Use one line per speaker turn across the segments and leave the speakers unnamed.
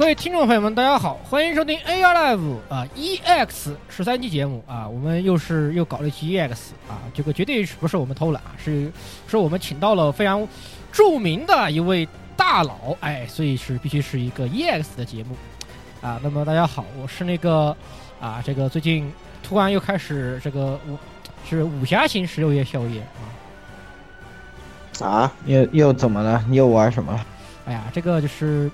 各位听众朋友们，大家好，欢迎收听 AR Live 啊 EX 十三期节目啊，我们又是又搞了一期 EX 啊，这个绝对不是我们偷懒啊，是是我们请到了非常著名的一位大佬，哎，所以是必须是一个 EX 的节目啊。那么大家好，我是那个啊，这个最近突然又开始这个武是武侠型十六夜宵夜
啊啊，又又怎么了？你又玩什么了？
哎呀，这个就是。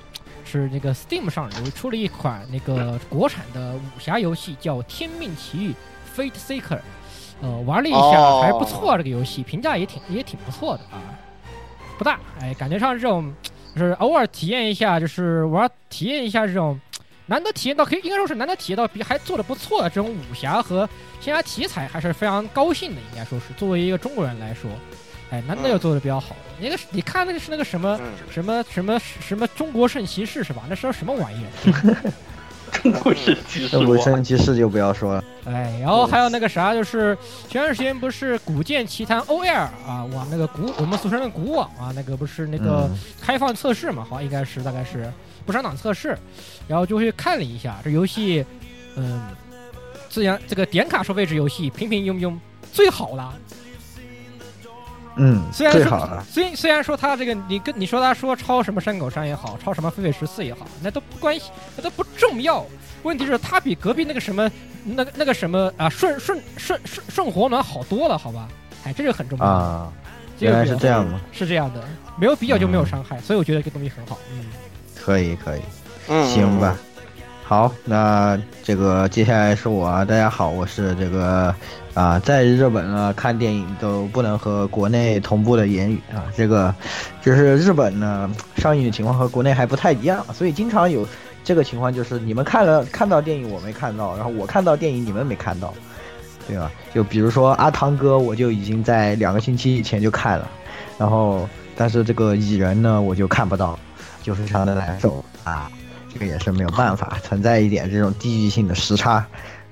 是那个 Steam 上有出了一款那个国产的武侠游戏，叫《天命奇遇 Fate Seeker》，呃，玩了一下还不错，这个游戏评价也挺也挺不错的啊，不大，哎，感觉上这种就是偶尔体验一下，就是玩体验一下这种难得体验到，可以应该说是难得体验到比还做的不错的这种武侠和仙侠题材，还是非常高兴的，应该说是。作为一个中国人来说。哎，难得又做的比较好。那个，你看那个是那个什么什么什么什么中国圣骑士是吧？那是什么玩意
儿？中国圣骑士，
中国圣骑士就不要说了。
哎，然后还有那个啥，就是前段时间不是《古剑奇谭 OL》啊，往那个古我们俗称的古网啊，那个不是那个开放测试嘛？好像，应该是大概是不上档测试，然后就去看了一下这游戏，嗯，自然这个点卡收费制游戏平平庸庸，最好了。
嗯，
虽然说，虽虽然说他这个，你跟你说他说抄什么山口山也好，抄什么飞飞十四也好，那都不关系，那都不重要。问题是，他比隔壁那个什么，那个那个什么啊，顺顺顺顺顺火暖好多了，好吧？哎，这就很重要
啊。原来是这样吗？
是这样的，没有比较就没有伤害，所以我觉得这个东西很好。嗯，
可以可以，行吧。好，那这个接下来是我，大家好，我是这个啊，在日本呢看电影都不能和国内同步的言语啊，这个就是日本呢上映的情况和国内还不太一样，所以经常有这个情况，就是你们看了看到电影我没看到，然后我看到电影你们没看到，对吧？就比如说阿汤哥，我就已经在两个星期以前就看了，然后但是这个蚁人呢我就看不到，就非常的难受啊。这个也是没有办法，存在一点这种地域性的时差，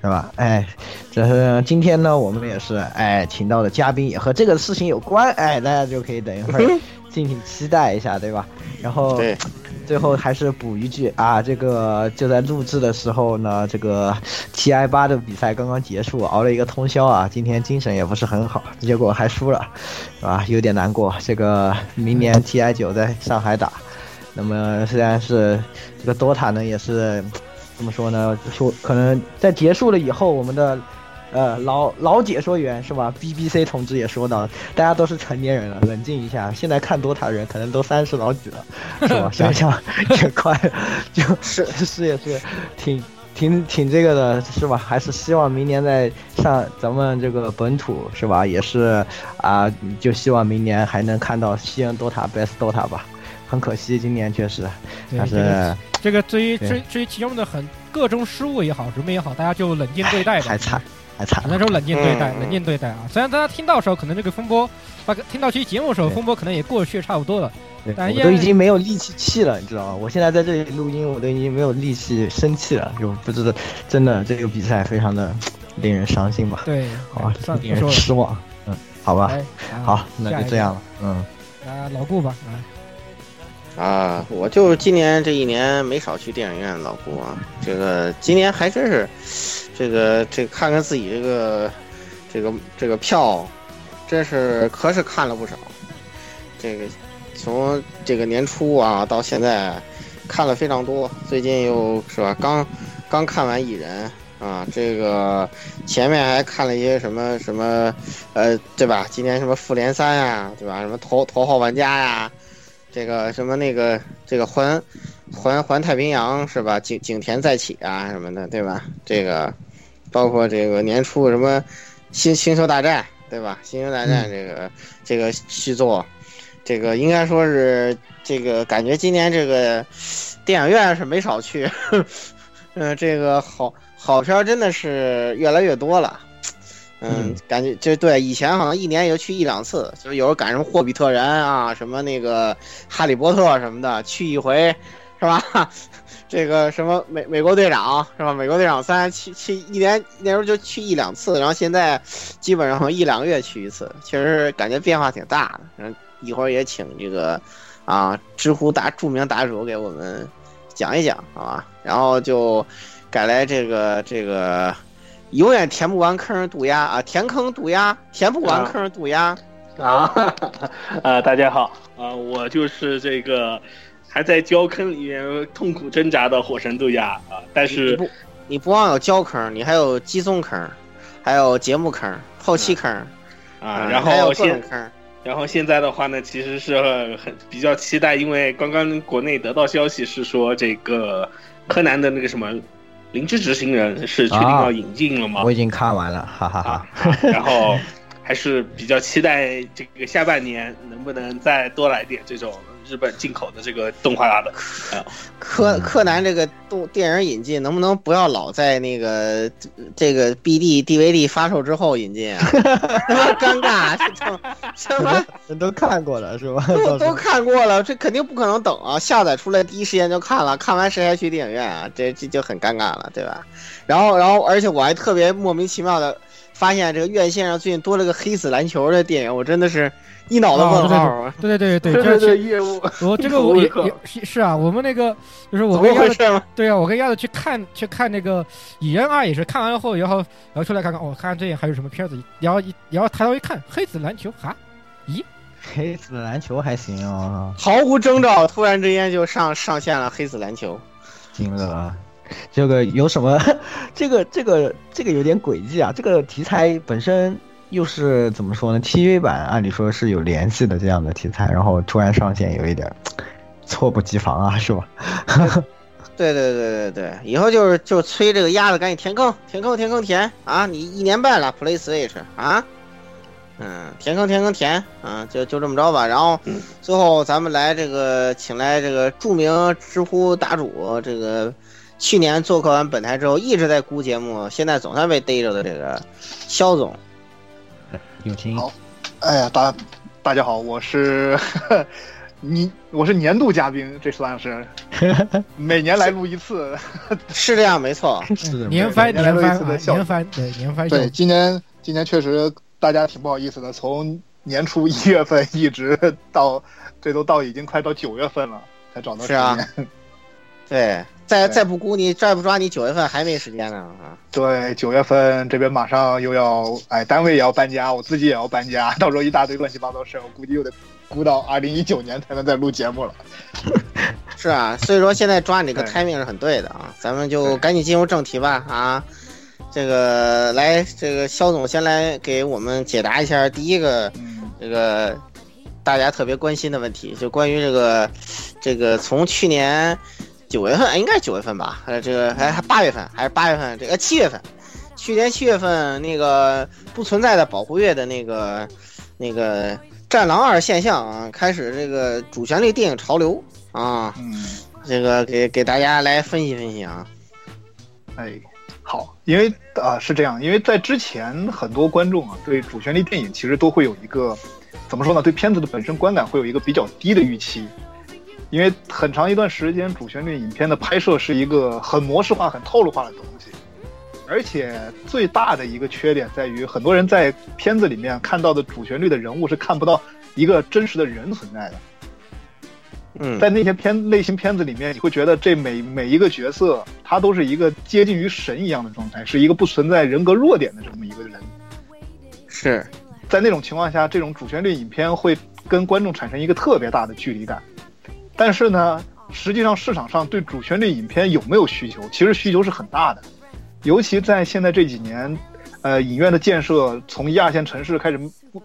是吧？哎，这是今天呢，我们也是哎，请到的嘉宾也和这个事情有关，哎，大家就可以等一会儿 敬请期待一下，对吧？然后最后还是补一句啊，这个就在录制的时候呢，这个 T I 八的比赛刚刚结束，熬了一个通宵啊，今天精神也不是很好，结果还输了，是吧？有点难过。这个明年 T I 九在上海打。那么虽然是这个 DOTA 呢，也是怎么说呢？说可能在结束了以后，我们的呃老老解说员是吧？BBC 同志也说到，大家都是成年人了，冷静一下。现在看 DOTA 人可能都三十老几了，是吧？想想也快，就 是是也是挺挺挺这个的，是吧？还是希望明年在上咱们这个本土是吧？也是啊，就希望明年还能看到西安 DOTA Best DOTA 吧。很可惜，今年确实，但是
这个至于至至于其中的很各种失误也好，什么也好，大家就冷静对待吧。
还惨，还惨。
那时候冷静对待，冷静对待啊！虽然大家听到时候可能这个风波，听到这期节目的时候，风波可能也过去差不多了。但
我都已经没有力气气了，你知道吗？我现在在这里录音，我都已经没有力气生气了。就不知道，真的这个比赛非常的令人伤心吧？
对，
好吧，令人失望。嗯，好吧，好，那就这样了。嗯，
啊，老顾吧，啊。
啊，我就今年这一年没少去电影院，老郭啊，这个今年还真是，这个这看看自己这个，这个这个票，真是可是看了不少，这个从这个年初啊到现在，看了非常多，最近又是吧，刚刚看完《蚁人》啊，这个前面还看了一些什么什么，呃，对吧？今年什么《复联三》呀，对吧？什么《头头号玩家》呀。这个什么那个这个环环环太平洋是吧？景景田再起啊什么的，对吧？这个包括这个年初什么星星球大战，对吧？星球大战这个这个续作，这个应该说是这个感觉今年这个电影院是没少去，嗯，这个好好片真的是越来越多了。嗯，感觉就对，以前好像一年也就去一两次，就是有时候赶上霍比特人啊，什么那个哈利波特什么的，去一回，是吧？这个什么美美国队长是吧？美国队长三去去一年那时候就去一两次，然后现在基本上一两个月去一次，确实感觉变化挺大的。嗯，一会儿也请这个啊知乎大著名答主给我们讲一讲，好吧？然后就改来这个这个永远填不完坑渡鸦啊，填坑渡鸦，填不完坑渡鸦
啊！啊，大家好。啊，我就是这个还在焦坑里面痛苦挣扎的火神渡鸦啊，但是
你不你不光有焦坑，你还有机综坑，还有节目坑、后期坑
啊，然后现然后现在的话呢，其实是很比较期待，因为刚刚国内得到消息是说，这个柯南的那个什么灵芝执行人是确定要引进了吗？
我已经看完了，哈哈哈。
然后还是比较期待这个下半年能不能再多来点这种。日本进口的这个动画的，
柯柯南这个动电影引进能不能不要老在那个这个 BD DVD 发售之后引进啊？尴尬，什么
人都看过了是吧？
都都看过了，这肯定不可能等啊！下载出来第一时间就看了，看完谁还去电影院啊？这这就很尴尬了，对吧？然后然后而且我还特别莫名其妙的发现这个院线上最近多了个黑子篮球的电影，我真的是。一脑子问号
啊！对对对对对，
这业务
我这个 我也也是啊，我们那个就是我跟鸭子对啊，我跟鸭子去看去看那个《蚁人二》也是看完了后，然后然后出来看看哦，看看这还有什么片子，然后一然后抬头一看，黑子篮球哈，咦，
黑子篮球还行啊，
毫无征兆，突然之间就上上线了黑子篮球，
惊了，这个有什么？这个这个这个有点诡计啊，这个题材本身。又是怎么说呢？TV 版按理说是有联系的这样的题材，然后突然上线，有一点 猝不及防啊，是吧？
对对对对对，以后就是就催这个鸭子赶紧填坑，填坑填坑填啊！你一年半了，Play Switch 啊，嗯，填坑填坑填啊，就就这么着吧。然后最后咱们来这个，请来这个著名知乎答主，这个去年做客完本台之后一直在估节目，现在总算被逮着的这个肖总。
好，哎呀，大大家好，我是 你，我是年度嘉宾，这算是。每年来录一次，
是这样，没错，
年番年番年番对年番
对，今年今年确实大家挺不好意思的，从年初一月份一直到这都到已经快到九月份了，才找到时间，
对。再再不估你，再不抓你，九月份还没时间呢啊！
对，九月份这边马上又要，哎，单位也要搬家，我自己也要搬家，到时候一大堆乱七八糟事我估计又得估到二零一九年才能再录节目了。
是啊，所以说现在抓你这个 timing 是很对的啊！咱们就赶紧进入正题吧啊！这个来，这个肖总先来给我们解答一下第一个这个大家特别关心的问题，就关于这个这个从去年。九月份，应该九月份吧？呃，这个还还八月份，还是八月份？这个七月份，去年七月份那个不存在的保护月的那个那个《战狼二》现象啊，开始这个主旋律电影潮流啊，嗯，这个给给大家来分析分析啊。
哎，好，因为啊是这样，因为在之前很多观众啊对主旋律电影其实都会有一个怎么说呢？对片子的本身观感会有一个比较低的预期。因为很长一段时间，主旋律影片的拍摄是一个很模式化、很套路化的东西，而且最大的一个缺点在于，很多人在片子里面看到的主旋律的人物是看不到一个真实的人存在的。
嗯，
在那些片类型片子里面，你会觉得这每每一个角色，他都是一个接近于神一样的状态，是一个不存在人格弱点的这么一个人。
是
在那种情况下，这种主旋律影片会跟观众产生一个特别大的距离感。但是呢，实际上市场上对主旋律影片有没有需求？其实需求是很大的，尤其在现在这几年，呃，影院的建设从一二线城市开始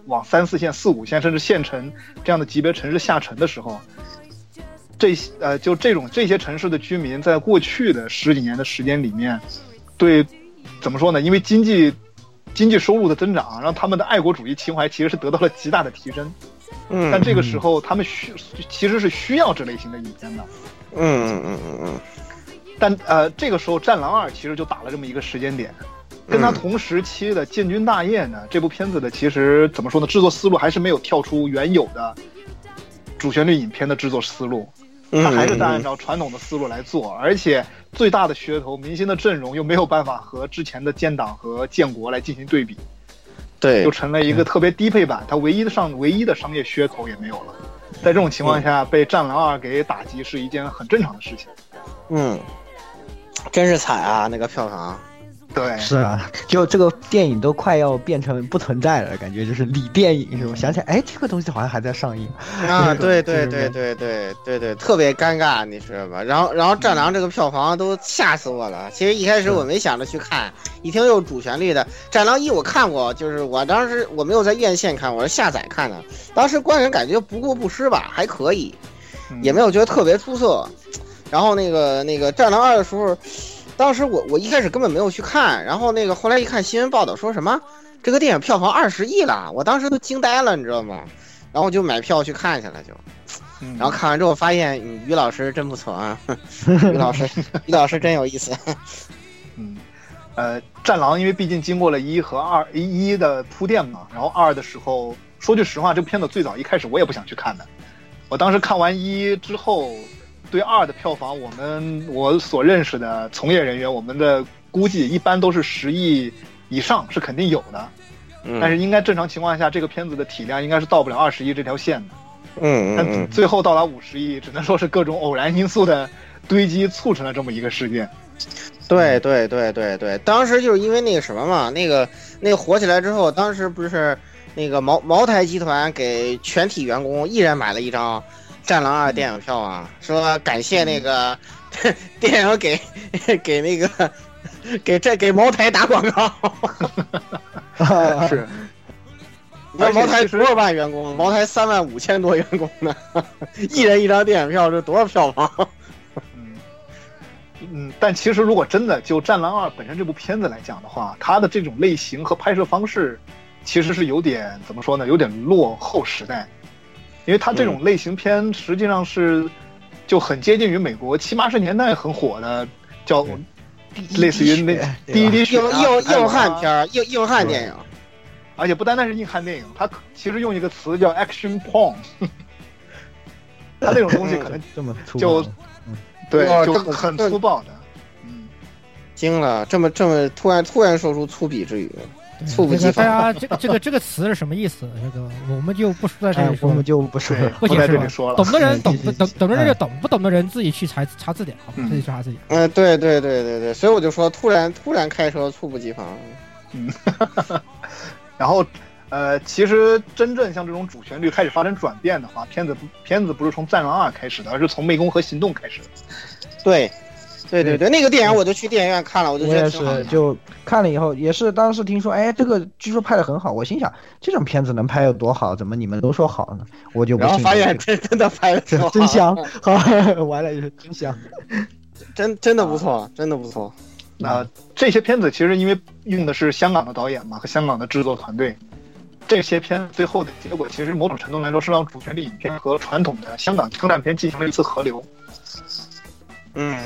往三四线、四五线甚至县城这样的级别城市下沉的时候，这些呃，就这种这些城市的居民在过去的十几年的时间里面，对，怎么说呢？因为经济经济收入的增长，让他们的爱国主义情怀其实是得到了极大的提升。
嗯，
但这个时候他们需其实是需要这类型的影片的。
嗯嗯嗯嗯嗯。
但呃，这个时候《战狼二》其实就打了这么一个时间点，跟他同时期的《建军大业》呢，这部片子的其实怎么说呢？制作思路还是没有跳出原有的主旋律影片的制作思路，他还是在按照传统的思路来做，而且最大的噱头，明星的阵容又没有办法和之前的建党和建国来进行对比。
对，
就成了一个特别低配版，它唯一的上唯一的商业噱头也没有了。在这种情况下，被《战狼二》给打击是一件很正常的事情。
嗯，真是惨啊，那个票房。
对，
是啊，就这个电影都快要变成不存在了，感觉就是李电影是吧？想起来，哎，这个东西好像还在上映
啊！对对对对对对对，特别尴尬，你知道吧？然后然后《战狼》这个票房都吓死我了。其实一开始我没想着去看，一听又主旋律的《战狼一》，我看过，就是我当时我没有在院线看，我是下载看的。当时观影感觉不过不失吧，还可以，也没有觉得特别出色。然后那个那个《战狼二》的时候。当时我我一开始根本没有去看，然后那个后来一看新闻报道说什么这个电影票房二十亿了，我当时都惊呆了，你知道吗？然后就买票去看去了，就，然后看完之后发现于老师真不错啊，于老师 于老师真有意思。
嗯，呃，战狼因为毕竟经过了一和二一的铺垫嘛，然后二的时候说句实话，这部片子最早一开始我也不想去看的，我当时看完一之后。对二的票房，我们我所认识的从业人员，我们的估计一般都是十亿以上是肯定有的，但是应该正常情况下，这个片子的体量应该是到不了二十亿这条线的。
嗯
但最后到达五十亿，只能说是各种偶然因素的堆积促成了这么一个事件。
对对对对对，当时就是因为那个什么嘛，那个那个火起来之后，当时不是那个茅茅台集团给全体员工一人买了一张。《战狼二》电影票啊，说感谢那个 电影给 给那个给这给茅台打广告，
是。
那茅台多少万员工？茅台三万五千多员工呢，一人一张电影票，这多少票房？
嗯嗯，但其实如果真的就《战狼二》本身这部片子来讲的话，它的这种类型和拍摄方式，其实是有点怎么说呢？有点落后时代。因为它这种类型片实际上是就很接近于美国七八十年代很火的，叫类似于那第一滴血
硬硬硬汉片硬硬汉电影，
而且不单单是硬汉电影，它其实用一个词叫 action porn，它那种东西可能
这么
就对就很粗暴的，嗯，
惊了，这么这么突然突然说出粗鄙之语。猝不及防。
大家这个这个这个词是什么意思？这个我们就不说在这里说，
我们就不说，
不
在这里说
了。
懂的人懂，懂懂的人就懂，不懂的人自己去查查字典，好吧？自己查自己。
嗯，对对对对对，所以我就说，突然突然开车，猝不及防。
嗯，然后呃，其实真正像这种主旋律开始发生转变的话，片子不片子不是从《战狼二》开始的，而是从《湄公河行动》开始的。
对。对对对，那个电影我就去电影院看了，我就觉得
是，就看了以后也是，当时听说，哎，这个据说拍的很好，我心想，这种片子能拍有多好？怎么你们都说好呢？我就不信。
发现真真的拍的
真香，好，完了就是真香，
真真的不错，真的不错。
那这些片子其实因为用的是香港的导演嘛和香港的制作团队，这些片最后的结果其实某种程度来说是让主旋律影片和传统的香港枪战片进行了一次合流。
嗯。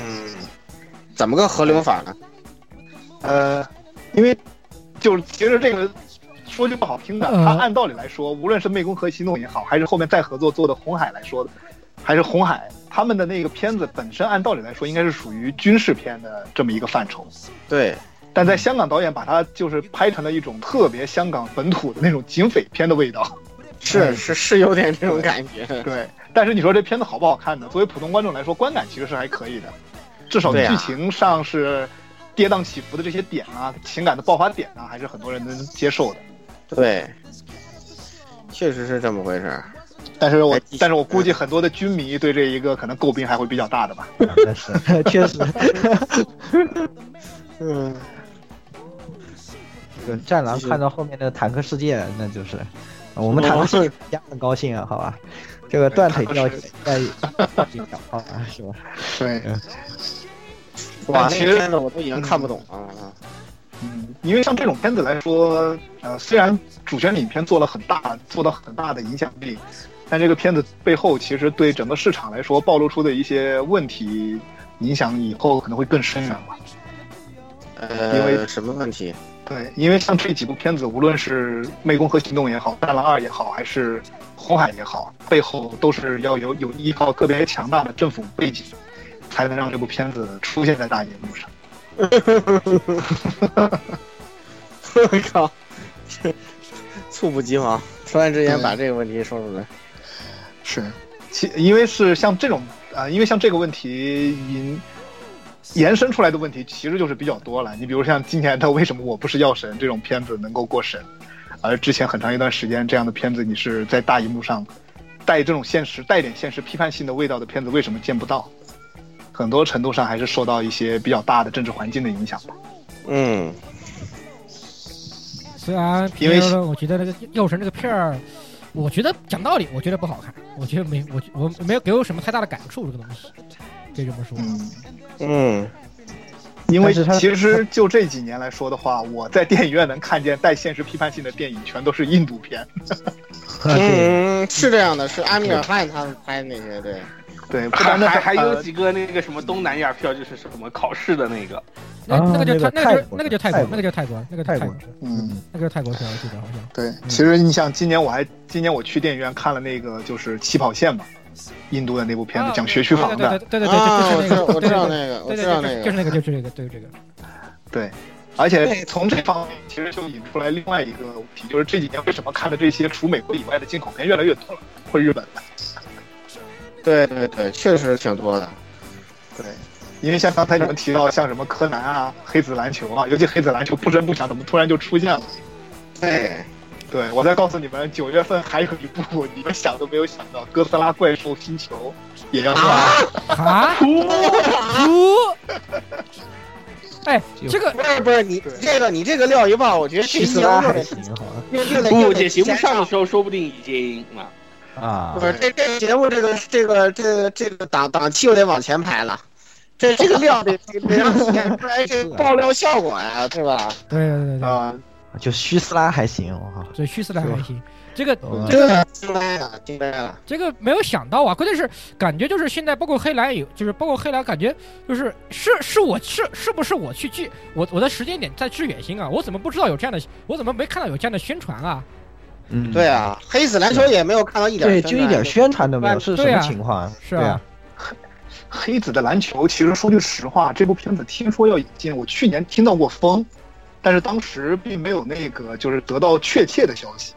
怎么个合流法呢？
呃，因为就是其实这个说句不好听的，它按道理来说，无论是湄公河行动也好，还是后面再合作做的红海来说的，还是红海他们的那个片子本身，按道理来说应该是属于军事片的这么一个范畴。
对，
但在香港导演把它就是拍成了一种特别香港本土的那种警匪片的味道。
是是是有点这种感觉。
对，但是你说这片子好不好看呢？作为普通观众来说，观感其实是还可以的。至少剧情上是跌宕起伏的这些点啊，情感的爆发点啊，还是很多人能接受的。
对，确实是这么回事。
但是我但是我估计很多的军迷对这一个可能诟病还会比较大的吧。
是，确实。
嗯。
这个战狼看到后面的坦克世界，那就是我们坦克世界家很高兴啊，好吧？这个断腿掉 在断脚好啊，是吧？
对。
哇，其实片子我都已经看不懂了。
嗯，因为像这种片子来说，呃，虽然主旋律影片做了很大、做到很大的影响力，但这个片子背后其实对整个市场来说暴露出的一些问题，影响以后可能会更深远吧。
呃，
因为
什么问题？
对，因为像这几部片子，无论是《湄公河行动》也好，《战狼二》也好，还是《红海》也好，背后都是要有有依靠特别强大的政府背景。才能让这部片子出现在大荧幕上。
我 靠！猝不及防，突然之前把这个问题说出来。
是，其因为是像这种啊，因为像这个问题引延伸出来的问题其实就是比较多了。你比如像今年的《为什么我不是药神》这种片子能够过审，而之前很长一段时间这样的片子你是在大荧幕上带这种现实、带点现实批判性的味道的片子为什么见不到？很多程度上还是受到一些比较大的政治环境的影响吧。
嗯，
虽然
因为
我觉得那个《药神》这个片儿，我觉得讲道理，我觉得不好看，我觉得没我我没有给我什么太大的感触，这个东西可以这么说。
嗯。
嗯，
因为其实就这几年来说的话，我在电影院能看见带现实批判性的电影，全都是印度片。
嗯，是这样的，是阿米尔汗他们拍的那些，对，
对，不
还
单单
还还有
呃
几个那个什么东南亚票，就是什么考试的那个，
那那个就
啊
泰那
那个
个就那个就泰
泰国，
那个就泰国，那个
泰国，
嗯，
那个泰国片，我记得好像。
对，其实你想，今年我还今年我去电影院看了那个就是起跑线嘛，印度的那部片子，讲学区房的，
对对对对对
啊，我
对，就是那个，
知道我知道那个，我知道那个，
就是那个，就是那个，就是这个。
对。而且从这方面，其实就引出来另外一个问题，就是这几年为什么看的这些除美国以外的进口片越来越多了，或日本的。
对对对，确实挺多的。
对，因为像刚才你们提到像什么柯南啊、黑子篮球啊，尤其黑子篮球不声不响怎么突然就出现了？
对，
对我再告诉你们，九月份还有一部你们想都没有想到，《哥斯拉怪兽星球》也要上。
啊？猪？哎，这个
不是不是你这个你这个料一爆，我觉得这
去
一年又得
斯拉还行好
又又得
不，
又得
这节目上的时候说不定已经啊。
啊
不是这这节目这个这个这个这个档档期又得往前排了，这这个料得得得让体现出来这爆料效果呀，对吧？
对对对对，
啊、
就虚斯拉还行，我靠，
这虚斯拉还行。这个
嗯
这个
这惊呆了，惊呆了。
这个没有想到啊！关键是感觉就是现在，包括黑蓝有，就是包括黑蓝，感觉就是是是我是是不是我去支我我的时间点在致远星啊？我怎么不知道有这样的？我怎么没看到有这样的宣传啊？
嗯，
对啊，黑子篮球也没有看到一点
对，就一点宣传都没有，是什么情况啊？
是啊，
黑子的篮球，其实说句实话，这部片子听说要引进，我去年听到过风，但是当时并没有那个就是得到确切的消息。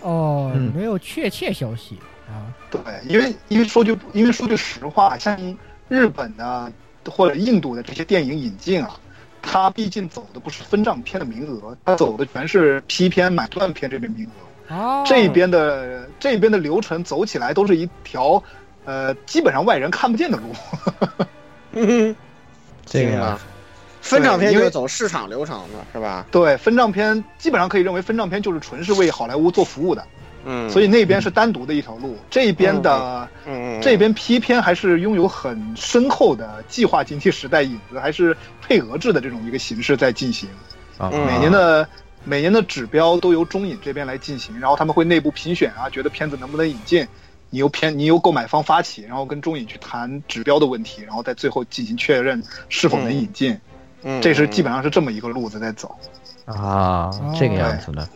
哦，
嗯
没有确切消息啊。
对，因为因为说句因为说句实话，像日本的或者印度的这些电影引进啊，它毕竟走的不是分账片的名额，它走的全是批片买断片这边名额。
哦，
这边的这边的流程走起来都是一条，呃，基本上外人看不见的路。
嗯，
这个呀
行吧，分账片
因为
就是走市场流程的，是吧？
对，分账片基本上可以认为分账片就是纯是为好莱坞做服务的，
嗯，
所以那边是单独的一条路。这边的这边批片还是拥有很深厚的计划经济时代影子，还是配额制的这种一个形式在进行。每年的每年的指标都由中影这边来进行，然后他们会内部评选啊，觉得片子能不能引进，你由片你由购买方发起，然后跟中影去谈指标的问题，然后在最后进行确认是否能引进。
嗯
这是基本上是这么一个路子在走。
啊，这个样子的。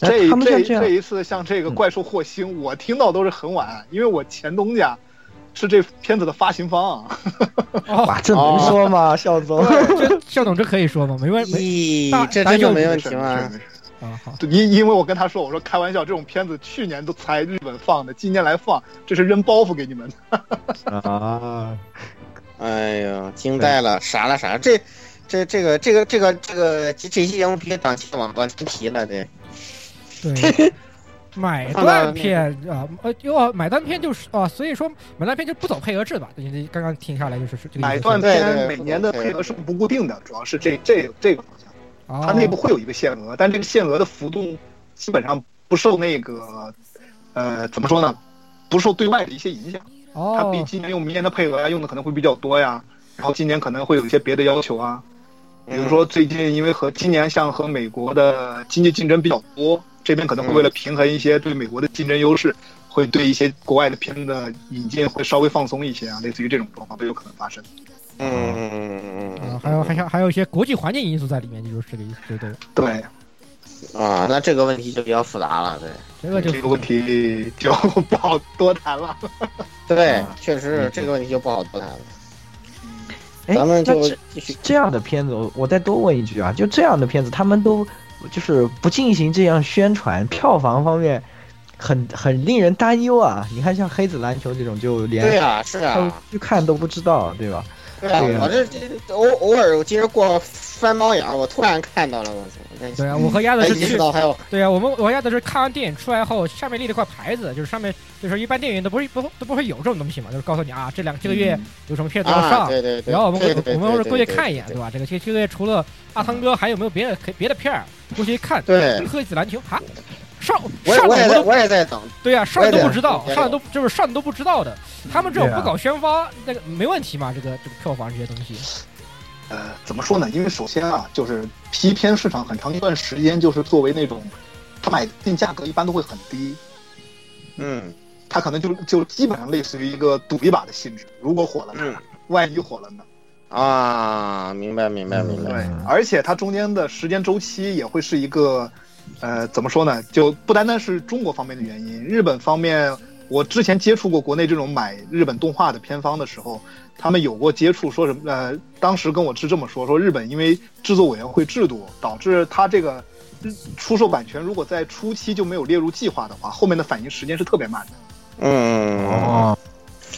这
这
这这，一次像这个怪兽霍星，我听到都是很晚，因为我前东家是这片子的发行方
哇，这能说吗，肖总？
这校董这可以说吗？没问
题，这这就没问题吗？
没事没事
啊，好，
对因因为我跟他说，我说开玩笑，这种片子去年都才日本放的，今年来放，这是扔包袱给你们的。
啊，
哎呀，惊呆了，傻了傻了，这这这个这个这个这个这这期节目别档期往往前提了，对
对。买断片啊，呃，哟，买断片就是啊，所以说买断片就不走配额制吧？你刚刚听下来就是是这个
买断片每年的配额是不固定的，主要是这这这个方向，
哦
它内部会有一个限额，但这个限额的幅度基本上不受那个呃怎么说呢，不受对外的一些影响。哦它比
哦
今年用明年的配额呀用的可能会比较多呀，然后今年可能会有一些别的要求啊，比如说最近因为和今年像和美国的经济竞争比较多，这边可能会为了平衡一些对美国的竞争优势，会对一些国外的片子的引进会稍微放松一些啊，类似于这种状况都有可能发生。
嗯嗯。嗯嗯嗯
啊，还有还有还有一些国际环境因素在里面，就是这个意思，对对，
对，
啊，那这个问题就比较复杂了，对。
这个就
这个问题就 不好多谈了。
对，确实是这个问题就不好多谈了。
哎，
咱们就
那这
继续，
这样的片子，我我再多问一句啊，就这样的片子，他们都就是不进行这样宣传，票房方面很很令人担忧啊。你看像黑子篮球这种，就连
对啊，是
他
啊，
去看都不知道，对吧？
对啊，我这这偶偶尔我今儿过翻猫眼，我突然看到了，我操！
对啊，我和鸭子是去，
还有
对啊，我们我和鸭子是看完电影出来后，下面立了块牌子，就是上面就是一般电影都不是不都不会有这种东西嘛，就是告诉你啊，这两这个月有什么片子要上，
对对对。
然后我们
我
们是过去看一眼，对吧？这个这这个月除了阿汤哥，还有没有别的可别的片儿过去一看？
对，
黑子篮球啊。上上
我我也在等，
对呀，上都不知道，上都就是上都不知道的。他们这种不搞宣发，那个没问题嘛？这个这个票房这些东西，
呃，怎么说呢？因为首先啊，就是批片市场很长一段时间就是作为那种，他买进价格一般都会很低，
嗯，
他可能就就基本上类似于一个赌一把的性质。如果火了呢？万一火了呢？
啊，明白明白明白。
对，而且它中间的时间周期也会是一个。呃，怎么说呢？就不单单是中国方面的原因，日本方面，我之前接触过国内这种买日本动画的片方的时候，他们有过接触，说什么？呃，当时跟我是这么说：说日本因为制作委员会制度，导致他这个出售版权，如果在初期就没有列入计划的话，后面的反应时间是特别慢的。
嗯哦。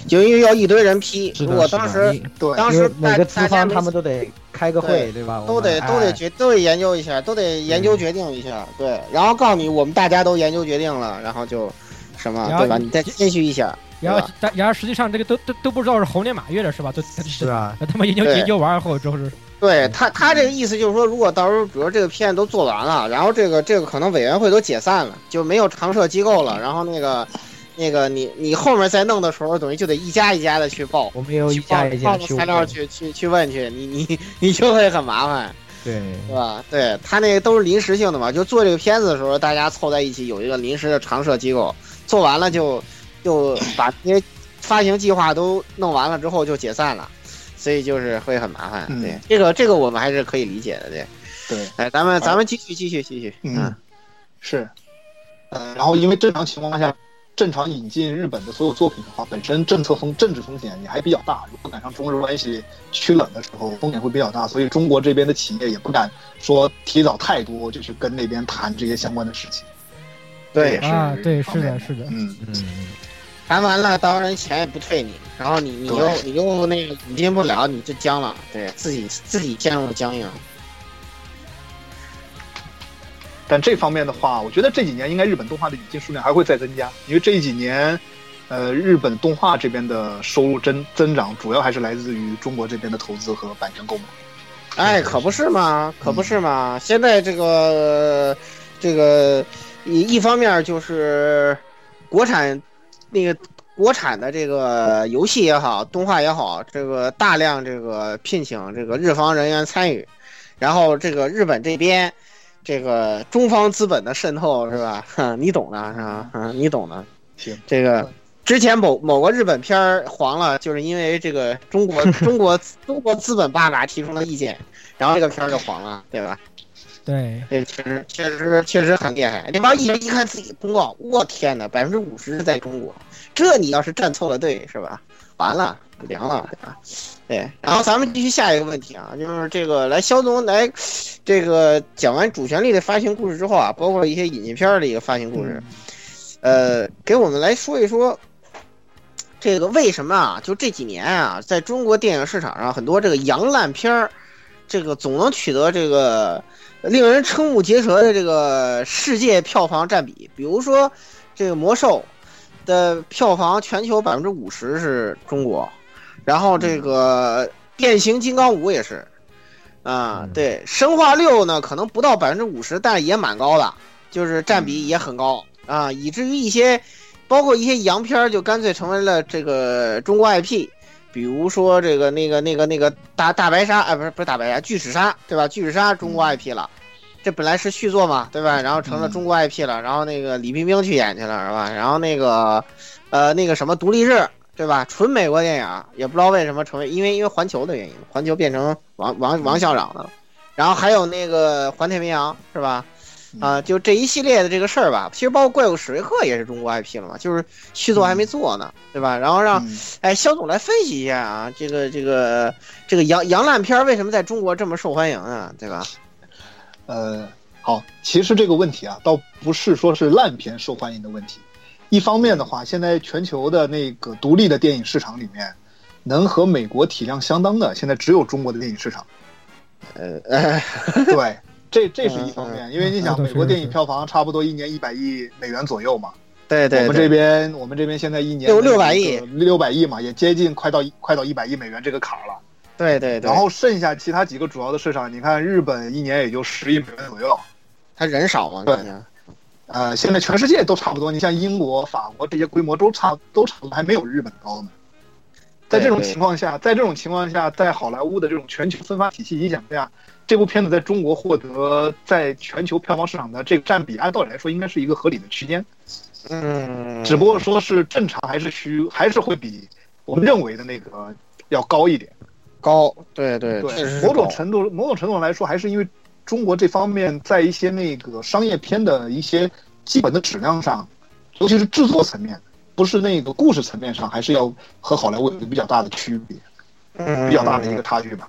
就因为要一堆人批，如果当时
对，
当时
每个资方他们都得开个会，对吧？
都得都得决都得研究一下，都得研究决定一下，对。然后告诉你，我们大家都研究决定了，然后就什么，对吧？你再谦虚一下。
然后但然后实际上这个都都都不知道是猴年马月的是吧？都
是啊。
他们研究研究完后之后是。
对他他这个意思就是说，如果到时候比如这个片都做完了，然后这个这个可能委员会都解散了，就没有常设机构了，然后那个。那个你你后面再弄的时候，等于就得一家一家的去报，
我们有一家一家
去材料去去去问去，你你你就会很麻烦，
对，
是吧？对他那个都是临时性的嘛，就做这个片子的时候，大家凑在一起有一个临时的常设机构，做完了就就把这些发行计划都弄完了之后就解散了，所以就是会很麻烦。对，这个这个我们还是可以理解的，对
对。
哎，咱们咱们继续继续继续，
嗯，是，嗯，然后因为正常情况下。正常引进日本的所有作品的话，本身政策风政治风险也还比较大。如果赶上中日关系趋冷的时候，风险会比较大，所以中国这边的企业也不敢说提早太多就去跟那边谈这些相关的事情。
对，
啊，对，是的，是的，
嗯嗯，
谈完了，当然钱也不退你，然后你你又你又那个引进不了，你就僵了，对自己自己陷入了僵硬。
但这方面的话，我觉得这几年应该日本动画的引进数量还会再增加，因为这几年，呃，日本动画这边的收入增增长主要还是来自于中国这边的投资和版权购买。
哎，可不是嘛，可不是嘛！现在这个这个一一方面就是国产那个国产的这个游戏也好，动画也好，这个大量这个聘请这个日方人员参与，然后这个日本这边。这个中方资本的渗透是吧？你懂的是吧？嗯，你懂的。
行，
这个之前某某个日本片儿黄了，就是因为这个中国中国 中国资本爸爸提出了意见，然后这个片儿就黄了，对吧？
对，
这确实确实确实很厉害。那帮艺人一看自己公告，我天哪，百分之五十是在中国，这你要是站错了队是吧？完了，凉了，对吧？对，然后咱们继续下一个问题啊，就是这个来肖总来，这个讲完主旋律的发行故事之后啊，包括一些引进片的一个发行故事，呃，给我们来说一说，这个为什么啊？就这几年啊，在中国电影市场上，很多这个洋烂片儿，这个总能取得这个令人瞠目结舌的这个世界票房占比，比如说这个魔兽的票房全球百分之五十是中国。然后这个变形金刚五也是，啊，对，生化六呢可能不到百分之五十，但是也蛮高的，就是占比也很高啊，以至于一些，包括一些洋片就干脆成为了这个中国 IP，比如说这个那个那个那个大大白鲨，哎，不是不是大白鲨，巨齿鲨，对吧？巨齿鲨中国 IP 了，这本来是续作嘛，对吧？然后成了中国 IP 了，然后那个李冰冰去演去了，是吧？然后那个，呃，那个什么独立日。对吧？纯美国电影也不知道为什么成为，因为因为环球的原因，环球变成王王王校长的了。然后还有那个环太平洋，是吧？啊，就这一系列的这个事儿吧。其实包括怪物史瑞克也是中国 IP 了嘛，就是续作还没做呢，对吧？然后让哎肖总来分析一下啊，这个这个这个洋洋烂片为什么在中国这么受欢迎啊？对吧？
呃，好，其实这个问题啊，倒不是说是烂片受欢迎的问题。一方面的话，现在全球的那个独立的电影市场里面，能和美国体量相当的，现在只有中国的电影市场。
呃，
对，这这是一方面，因为你想，美国电影票房差不多一年一百亿美元左右嘛。
对对。
我们这边，我们这边现在一年
六六百亿，
六百亿嘛，也接近快到快到一百亿美元这个坎儿了。
对对对。
然后剩下其他几个主要的市场，你看日本一年也就十亿美元左右，
他人少嘛？
对。呃，现在全世界都差不多，你像英国、法国这些规模都差都差不多，还没有日本高呢。在这种情况下，在这种情况下，在好莱坞的这种全球分发体系影响下，这部片子在中国获得在全球票房市场的这个占比，按道理来说应该是一个合理的区间。
嗯，
只不过说是正常还是虚，还是会比我们认为的那个要高一点。
高，对对
对，某种程度某种程度上来说，还是因为。中国这方面在一些那个商业片的一些基本的质量上，尤其是制作层面，不是那个故事层面上，还是要和好莱坞有比较大的区别，比较大的一个差距吧。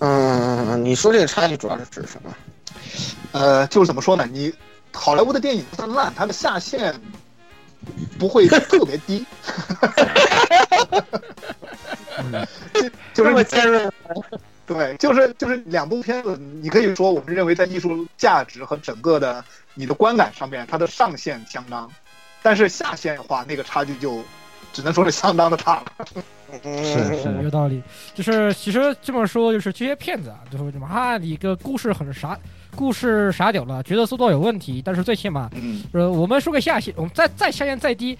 嗯，你说这个差距主要是指什么？
呃，就是怎么说呢？你好莱坞的电影算烂，它的下限不会 特别低。就是
尖锐。
对，就是就是两部片子，你可以说我们认为在艺术价值和整个的你的观感上面，它的上限相当，但是下限的话，那个差距就只能说是相当的大了。
是是
有道理，就是其实这么说，就是这些骗子啊，就是什么啊，一个故事很傻，故事傻屌了，角色塑造有问题，但是最起码，呃，我们说个下限，我们再再下限再低。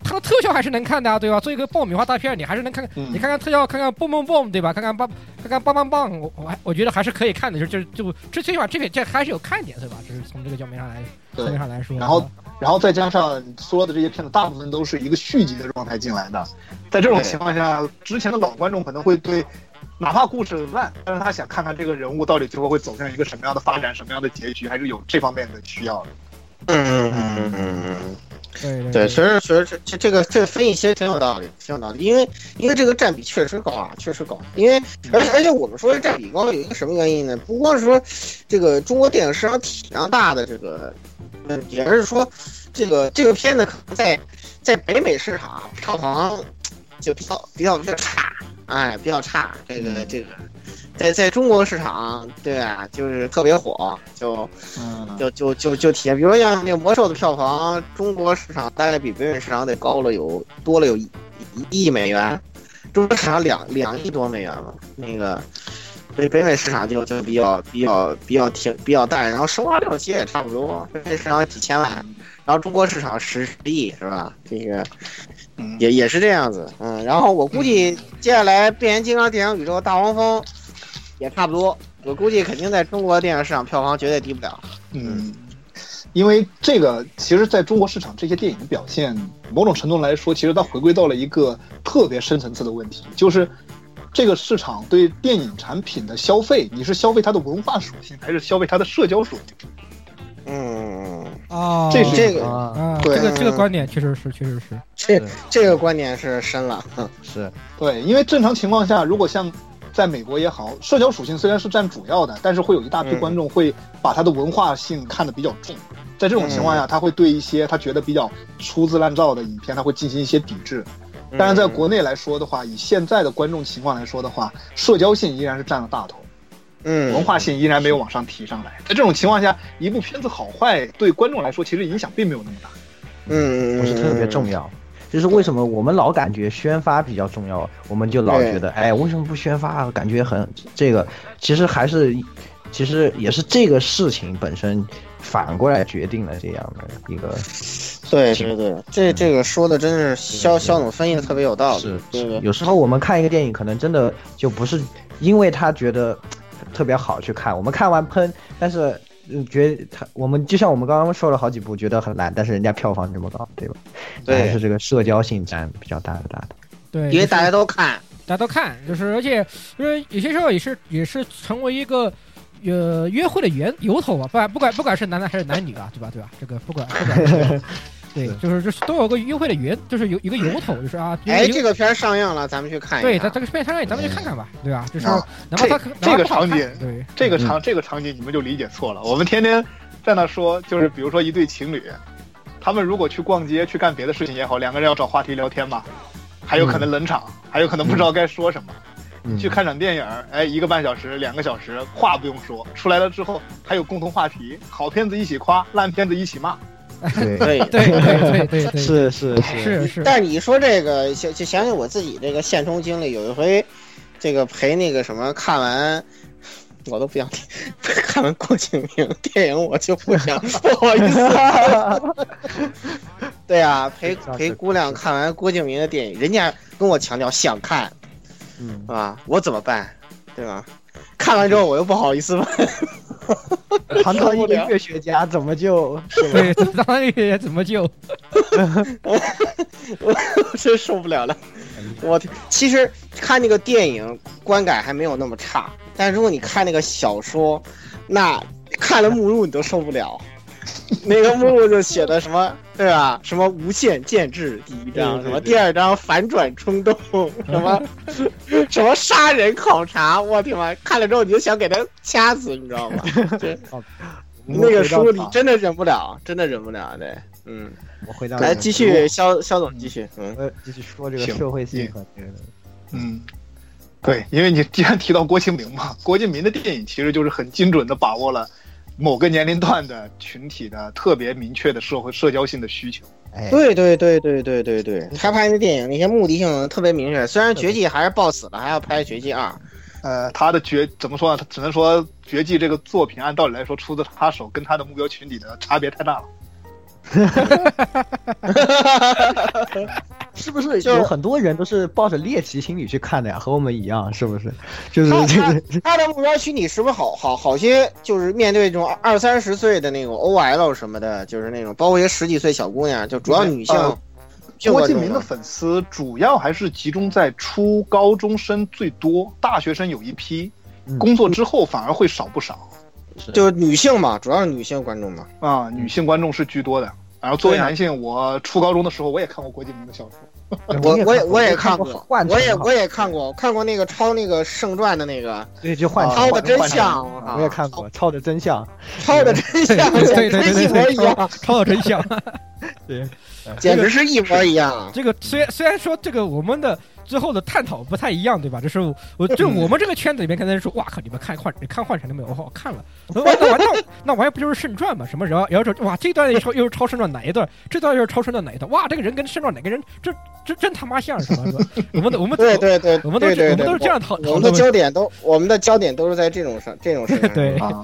它的特效还是能看的啊，对吧？做一个爆米花大片，你还是能看看，你看看特效，看看蹦蹦蹦，对吧？看看棒，看看棒棒棒，我我还我觉得还是可以看的，就就就这最起码这片这还是有看点，对吧？就是从这个角面上来层面上来说。
然后然后再加上说的这些片子，大部分都是一个续集的状态进来的，在这种情况下，之前的老观众可能会对，哪怕故事烂，但是他想看看这个人物到底最后会走向一个什么样的发展，什么样的结局，还是有这方面的需要的。
嗯嗯嗯嗯嗯。
对
对，其实其实这这这个这个分析其实挺有道理，挺有道理。因为因为这个占比确实高啊，确实高。因为而且而且我们说占比高有一个什么原因呢？不光是说这个中国电影市场体量大的这个问题，而是说这个这个片子可能在在北美市场票房就比较比较比较差，哎，比较差。这个这个。在在中国市场，对啊，就是特别火，就，就就就就体现，比如说像那个魔兽的票房，中国市场大概比北美市场得高了有多了有一一亿美元，中国市场两两亿多美元嘛，那个，北北美市场就就比较比较比较挺比较淡，然后生化六其实也差不多，北美市场几千万，然后中国市场十亿是吧？这个，也也是这样子，嗯，然后我估计接下来变形金刚电影宇宙大黄蜂。也差不多，我估计肯定在中国电影市场票房绝对低不了。
嗯，因为这个，其实在中国市场这些电影的表现，某种程度来说，其实它回归到了一个特别深层次的问题，就是这个市场对电影产品的消费，你是消费它的文化属性，还是消费它的社交属性？
嗯
啊，
这是
这个
啊，这个这个观点确实是，确实是，
这这个观点是深了。
是。
对，因为正常情况下，如果像。在美国也好，社交属性虽然是占主要的，但是会有一大批观众会把它的文化性看得比较重。在这种情况下，他会对一些他觉得比较粗制滥造的影片，他会进行一些抵制。但是在国内来说的话，以现在的观众情况来说的话，社交性依然是占了大头，
嗯，
文化性依然没有往上提上来。在这种情况下，一部片子好坏对观众来说其实影响并没有那么大，
嗯，
不是特别重要。就是为什么我们老感觉宣发比较重要，我们就老觉得，哎，为什么不宣发？感觉很这个，其实还是，其实也是这个事情本身反过来决定了这样的一个。
对对对，这这个说的真是肖肖总分析的特别有道理。
是是，有时候我们看一个电影，可能真的就不是因为他觉得特别好去看，我们看完喷，但是。嗯，觉得他我们就像我们刚刚说了好几部，觉得很烂，但是人家票房这么高，对吧？
对，
还是这个社交性占比较大的大的。
对，
因为大家都看，
大家都看，就是而且就是有些时候也是也是成为一个呃约会的源由头吧，不管不管不管是男的还是男女啊，对吧？对吧？这个不管不管。对，就是就是都有个约会的源，就是有一个由头，就是啊。
哎，这个片上映了，咱们去看。
对，它这个片上映，咱们去看看吧，对吧？就是哪怕它
这个场景，
对
这个场这个场景，你们就理解错了。我们天天在那说，就是比如说一对情侣，他们如果去逛街去干别的事情也好，两个人要找话题聊天嘛。还有可能冷场，还有可能不知道该说什么。
嗯
去看场电影，哎，一个半小时、两个小时，话不用说，出来了之后还有共同话题，好片子一起夸，烂片子一起骂。
对
对
对对对对对，
是是
是是，
但是你说这个，想就想起我自己这个现充经历，有一回，这个陪那个什么看完，我都不想听，看完郭敬明电影我就不想，不好意思。对啊，陪陪姑娘看完郭敬明的电影，人家跟我强调想看，
嗯
是吧？我怎么办？对吧？看完之后我又不好意思问，
堂堂一个乐学家怎么就？
对，当然也怎么就？
我真受不了了。我其实看那个电影观感还没有那么差，但如果你看那个小说，那看了目录你都受不了。那个目录就写的什么，对吧？什么无限建制第一章，什么第二章反转冲动，什么 什么杀人考察，我天妈！看了之后你就想给他掐死，你知道吗？那个书你真的忍不了，真的忍不了，对，嗯。
我回到
来继续，肖肖总继续，嗯，
呃，继续说这个社会性和这个，
嗯，对，因为你既然提到郭敬明嘛，郭敬明的电影其实就是很精准的把握了某个年龄段的群体的特别明确的社会社交性的需求。
哎，
对对对对对对对，他拍的电影那些目的性特别明确，虽然《绝技》还是爆死了，还要拍《绝技二》。
呃，他的绝怎么说呢？他只能说《绝技》这个作品按道理来说出自他手，跟他的目标群体的差别太大了。
是不是有很多人都是抱着猎奇心理去看的呀？和我们一样，是不是？就是就是
他的目标群体是不是好好好些？就是面对这种二三十岁的那种 OL 什么的，就是那种包括一些十几岁小姑娘，就主要女性。
郭敬明的粉丝主要还是集中在初高中生最多，大学生有一批，工作之后反而会少不少。
就是女性嘛，主要是女性观众嘛。
啊，女性观众是居多的。然后作为男性，我初高中的时候我也看过郭敬明的小说，
我我也我也看过，我也我也看过，看过那个抄那个圣传的那个，
对，就换
抄的真相，
我也看过，抄的真相，
抄的真相，
对对对，
一模一样，
抄的真相，
对，
简直是一模一样。
这个虽然虽然说这个我们的。最后的探讨不太一样，对吧？就是我就我们这个圈子里面，可能说，哇靠，你们看幻，你看幻城了没有？我看了，那玩那那玩意不就是圣传吗？什么？然后然后说，哇，这段又抄又是超圣传哪一段？这段又是超圣传哪一段？哇，这个人跟圣传哪个人？这这真他妈像是吧？我们我们
对对对，
我们都
是
我们都是这样讨
我们的焦点都我们的焦点都是在这种上这种上。
对
啊，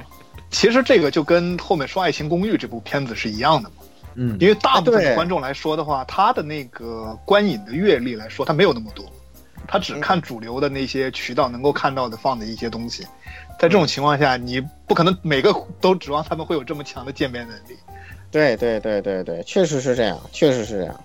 其实这个就跟后面说《爱情公寓》这部片子是一样的嘛。
嗯，
因为大部分的观众来说的话，他的那个观影的阅历来说，他没有那么多。他只看主流的那些渠道能够看到的放的一些东西，在这种情况下，你不可能每个都指望他们会有这么强的鉴别能力。
对对对对对，确实是这样，确实是这样。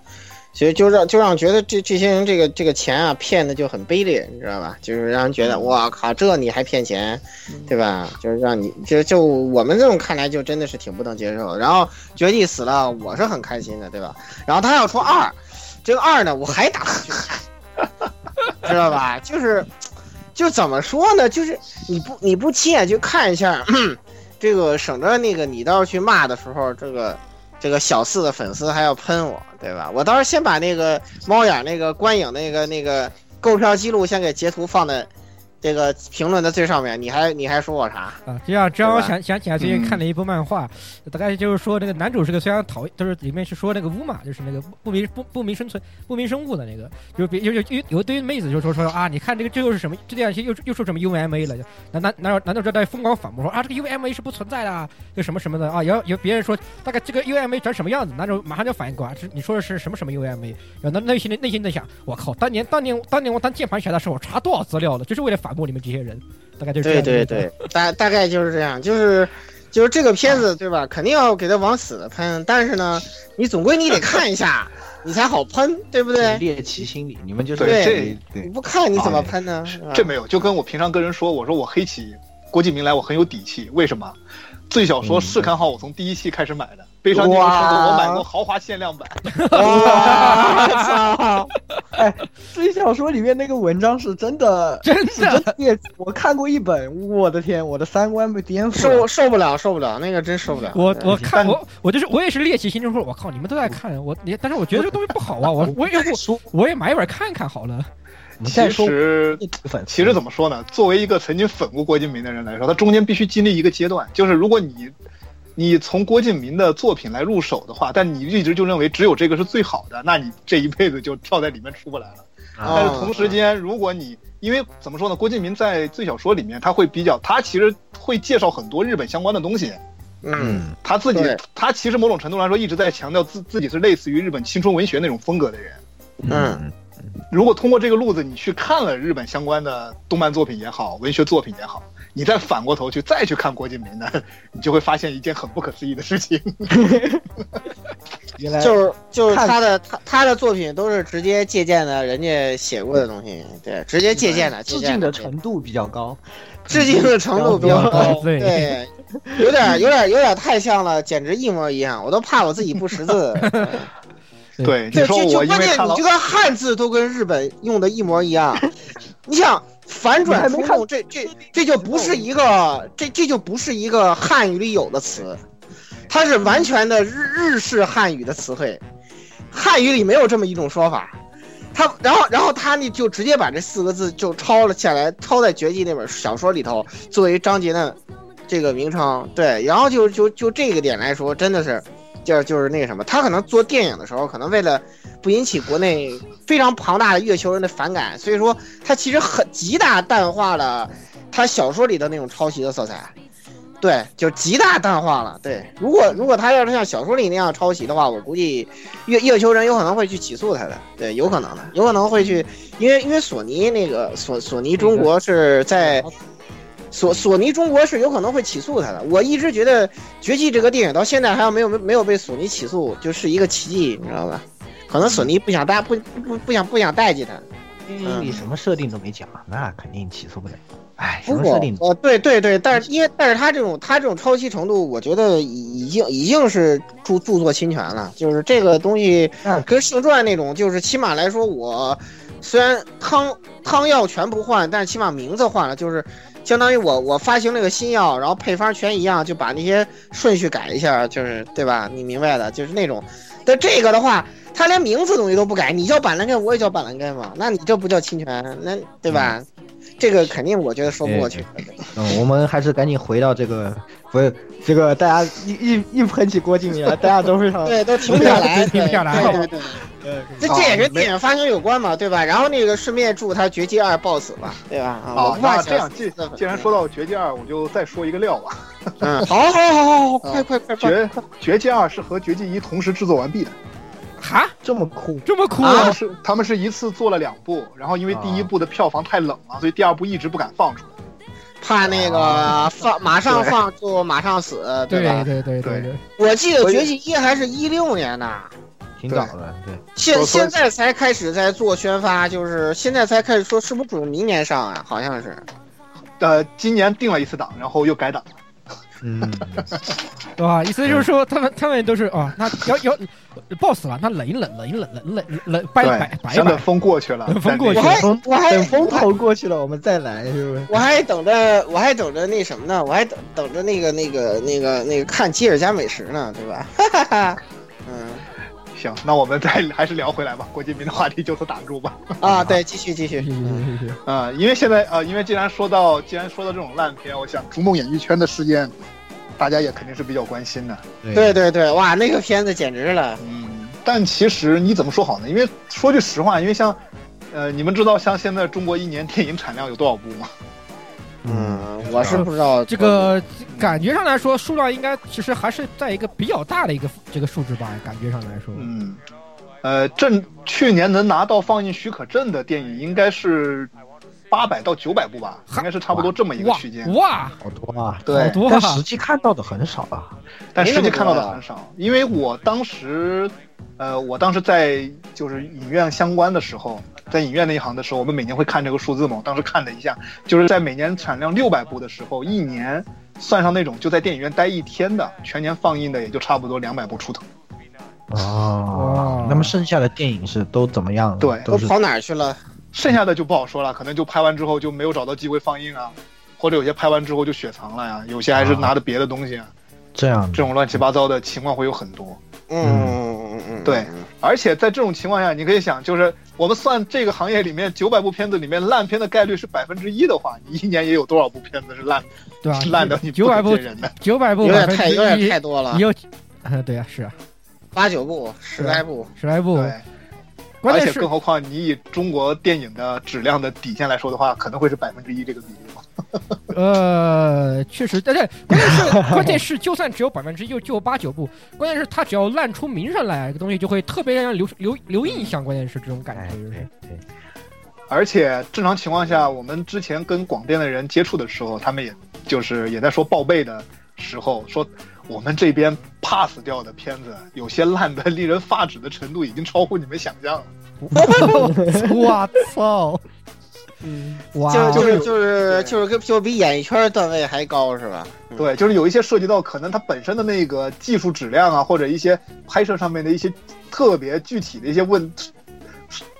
其实就让就让觉得这这些人这个这个钱啊骗的就很卑劣，你知道吧？就是让人觉得哇靠，这你还骗钱，对吧？就是让你就就我们这种看来就真的是挺不能接受。然后绝地死了，我是很开心的，对吧？然后他要出二，这个二呢，我还打。知道吧？就是，就怎么说呢？就是你不你不亲眼去看一下，这个省着那个你到时候去骂的时候，这个这个小四的粉丝还要喷我，对吧？我到时候先把那个猫眼那个观影那个那个购票记录先给截图放在。这个评论的最上面，你还你还说我啥
啊？这样，这让我想想起来最近看了一部漫画，大概就是说这个男主是个非常讨厌，就是里面是说那个乌马，就是那个不明不不明生存不明生物的那个，就别就有有堆妹子就说说啊，你看这个这又是什么？这电视剧又又说什么 UMA 了？难难难道难道这在疯狂反驳说啊，这个 UMA 是不存在的，就什么什么的啊？有有别人说大概这个 UMA 长什么样子，男主马上就反应过来，你说的是什么什么 UMA？然后那内心的内心在想，我靠，当年当年当年我当键盘侠的时候，我查多少资料了，就是为了反驳你们这些人。大概就是
对对对，大大概就是这样，就是就是这个片子对吧？肯定要给他往死的喷，但是呢，你总归你得看一下，你才好喷，对不对？
猎奇心理，你们就是
对
这，你不看你怎么喷呢？
这没有，就跟我平常跟人说，我说我黑起郭敬明来，我很有底气，为什么？最小说是看好我从第一期开始买的，《悲伤电影生活》我买过豪华限量版。
哇操！哎，最小说里面那个文章是真的，
真
的，我看过一本，我的天，我的三观被颠覆，
受受不了，受不了，那个真受不了。
我我看我我就是我也是猎奇心中说，我靠，你们都在看我，但是我觉得这东西不好啊，我 我也我我也买一本看看好了。
其实，其实怎么说呢？作为一个曾经粉过郭敬明的人来说，他中间必须经历一个阶段，就是如果你，你从郭敬明的作品来入手的话，但你一直就认为只有这个是最好的，那你这一辈子就跳在里面出不来了。但是同时间，如果你因为怎么说呢？郭敬明在最小说里面，他会比较，他其实会介绍很多日本相关的东西。
嗯，
他自己，他其实某种程度来说一直在强调自自己是类似于日本青春文学那种风格的人。
嗯。
如果通过这个路子，你去看了日本相关的动漫作品也好，文学作品也好，你再反过头去再去看郭敬明的，你就会发现一件很不可思议的事情。
原来
就是就是他的他他的作品都是直接借鉴的人家写过的东西，对，直接借鉴的，
致敬的程度比较高，
致敬的程度比较高，对，有点有点有点太像了，简直一模一样，我都怕我自己不识字。
对，
就就
就
关键，你这个汉字都跟日本用的一模一样。你想反转冲动，这这这就不是一个，这这就不是一个汉语里有的词，它是完全的日日式汉语的词汇，汉语里没有这么一种说法。他然后然后他呢就直接把这四个字就抄了下来，抄在《绝技》那本小说里头作为章节的这个名称。对，然后就就就这个点来说，真的是。就是就是那个什么，他可能做电影的时候，可能为了不引起国内非常庞大的月球人的反感，所以说他其实很极大淡化了他小说里的那种抄袭的色彩，对，就极大淡化了。对，如果如果他要是像小说里那样抄袭的话，我估计月月球人有可能会去起诉他的，对，有可能的，有可能会去，因为因为索尼那个索索尼中国是在。索索尼中国是有可能会起诉他的。我一直觉得《绝技》这个电影到现在还没有没没有被索尼起诉，就是一个奇迹，你知道吧？可能索尼不想搭不不不想不想待见他。
你什么设定都没讲，那肯定起诉不了。哎，
什么设定？呃，对对对，但是因为但是他这种他这种抄袭程度，我觉得已经已经是著著作侵权了。就是这个东西跟《圣传》那种，就是起码来说，我虽然汤汤药全不换，但是起码名字换了，就是。相当于我我发行了个新药，然后配方全一样，就把那些顺序改一下，就是对吧？你明白的，就是那种。但这个的话，他连名字东西都不改，你叫板蓝根，我也叫板蓝根嘛，那你这不叫侵权，那对吧？这个肯定我觉得说不过去。
嗯，我们还是赶紧回到这个，不是这个大家一一一喷起郭敬明，大家都非常
对，都停不下来，
停不下来。
对对 对。这这也跟电影发行有关嘛，对吧？然后那个顺便祝他《绝技二》爆死吧，对吧？
啊，那这样既既然说到《绝技二》，我就再说一个料吧。
嗯，好，好，好，好，好，快快快！
绝《绝技二》是和《绝技一》同时制作完毕的。
哈，
这么酷，
这么酷
啊！是他们是一次做了两部，然后因为第一部的票房太冷了，所以第二部一直不敢放出来，
怕那个放马上放就马上死，
对
吧？
对对对
对。
我记得《绝技一》还是一六年的。
挺早的，对。
现现在才开始在做宣发，就是现在才开始说，是不是准明年上啊？好像是。
呃，今年定了一次档，然后又改档了。
嗯，
对吧？意思就是说，他们他们都是啊，那要要爆死了，那冷一冷，冷一冷，冷冷冷白白白。
等风过去了，
风过去，
我还我还
等风头过去了，我们再来，是不是？
我还等着，我还等着那什么呢？我还等等着那个那个那个那个看吉尔加美食呢，对吧？哈哈哈。嗯。
行，那我们再 还是聊回来吧。郭敬明的话题就此打住吧。
啊，对，继续继续。
啊，因为现在呃，因为既然说到既然说到这种烂片，我想逐梦演艺圈的事件，大家也肯定是比较关心的。
对对对，哇，那个片子简直了。
嗯，但其实你怎么说好呢？因为说句实话，因为像，呃，你们知道像现在中国一年电影产量有多少部吗？
嗯，我是不知道
这个感觉上来说，数量应该其实还是在一个比较大的一个这个数值吧。感觉上来说，
嗯，呃，正去年能拿到放映许可证的电影应该是八百到九百部吧，应该是差不多这么一个区间。
哇，
好多啊！
对，
多，
但实际看到的很少啊。
但实际看到的很少，因为我当时，呃，我当时在就是影院相关的时候。在影院那一行的时候，我们每年会看这个数字嘛？我当时看了一下，就是在每年产量六百部的时候，一年算上那种就在电影院待一天的，全年放映的也就差不多两百部出头。
哦，那么剩下的电影是都怎么样？
对，
都跑哪儿去了？
剩下的就不好说了，可能就拍完之后就没有找到机会放映啊，或者有些拍完之后就雪藏了呀，有些还是拿着别的东西啊。
这样，
这种乱七八糟的情况会有很多。
嗯嗯嗯嗯，
对。而且在这种情况下，你可以想，就是我们算这个行业里面九百部片子里面烂片的概率是百分之一的话，你一年也有多少部片子是烂？
对
吧？烂的你
九百部
人的，
九百部
有点太有点太多了。
你有，对呀，是啊，
八九部，十来部，
十来部。
对。而且更何况你以中国电影的质量的底线来说的话，可能会是百分之一这个比例吗？
呃，确实，但是关键是关键是，就算只有百分之一，就就八九部，关键是它只要烂出名声来，这个东西就会特别让人留留留印象。关键是这种感觉，就是。
对。
而且正常情况下，我们之前跟广电的人接触的时候，他们也就是也在说报备的时候说。我们这边 pass 掉的片子，有些烂的令人发指的程度，已经超乎你们想象了。
我操！
嗯，就就是就是就是跟就比演艺圈段位还高是吧？
对，就是有一些涉及到可能它本身的那个技术质量啊，或者一些拍摄上面的一些特别具体的一些问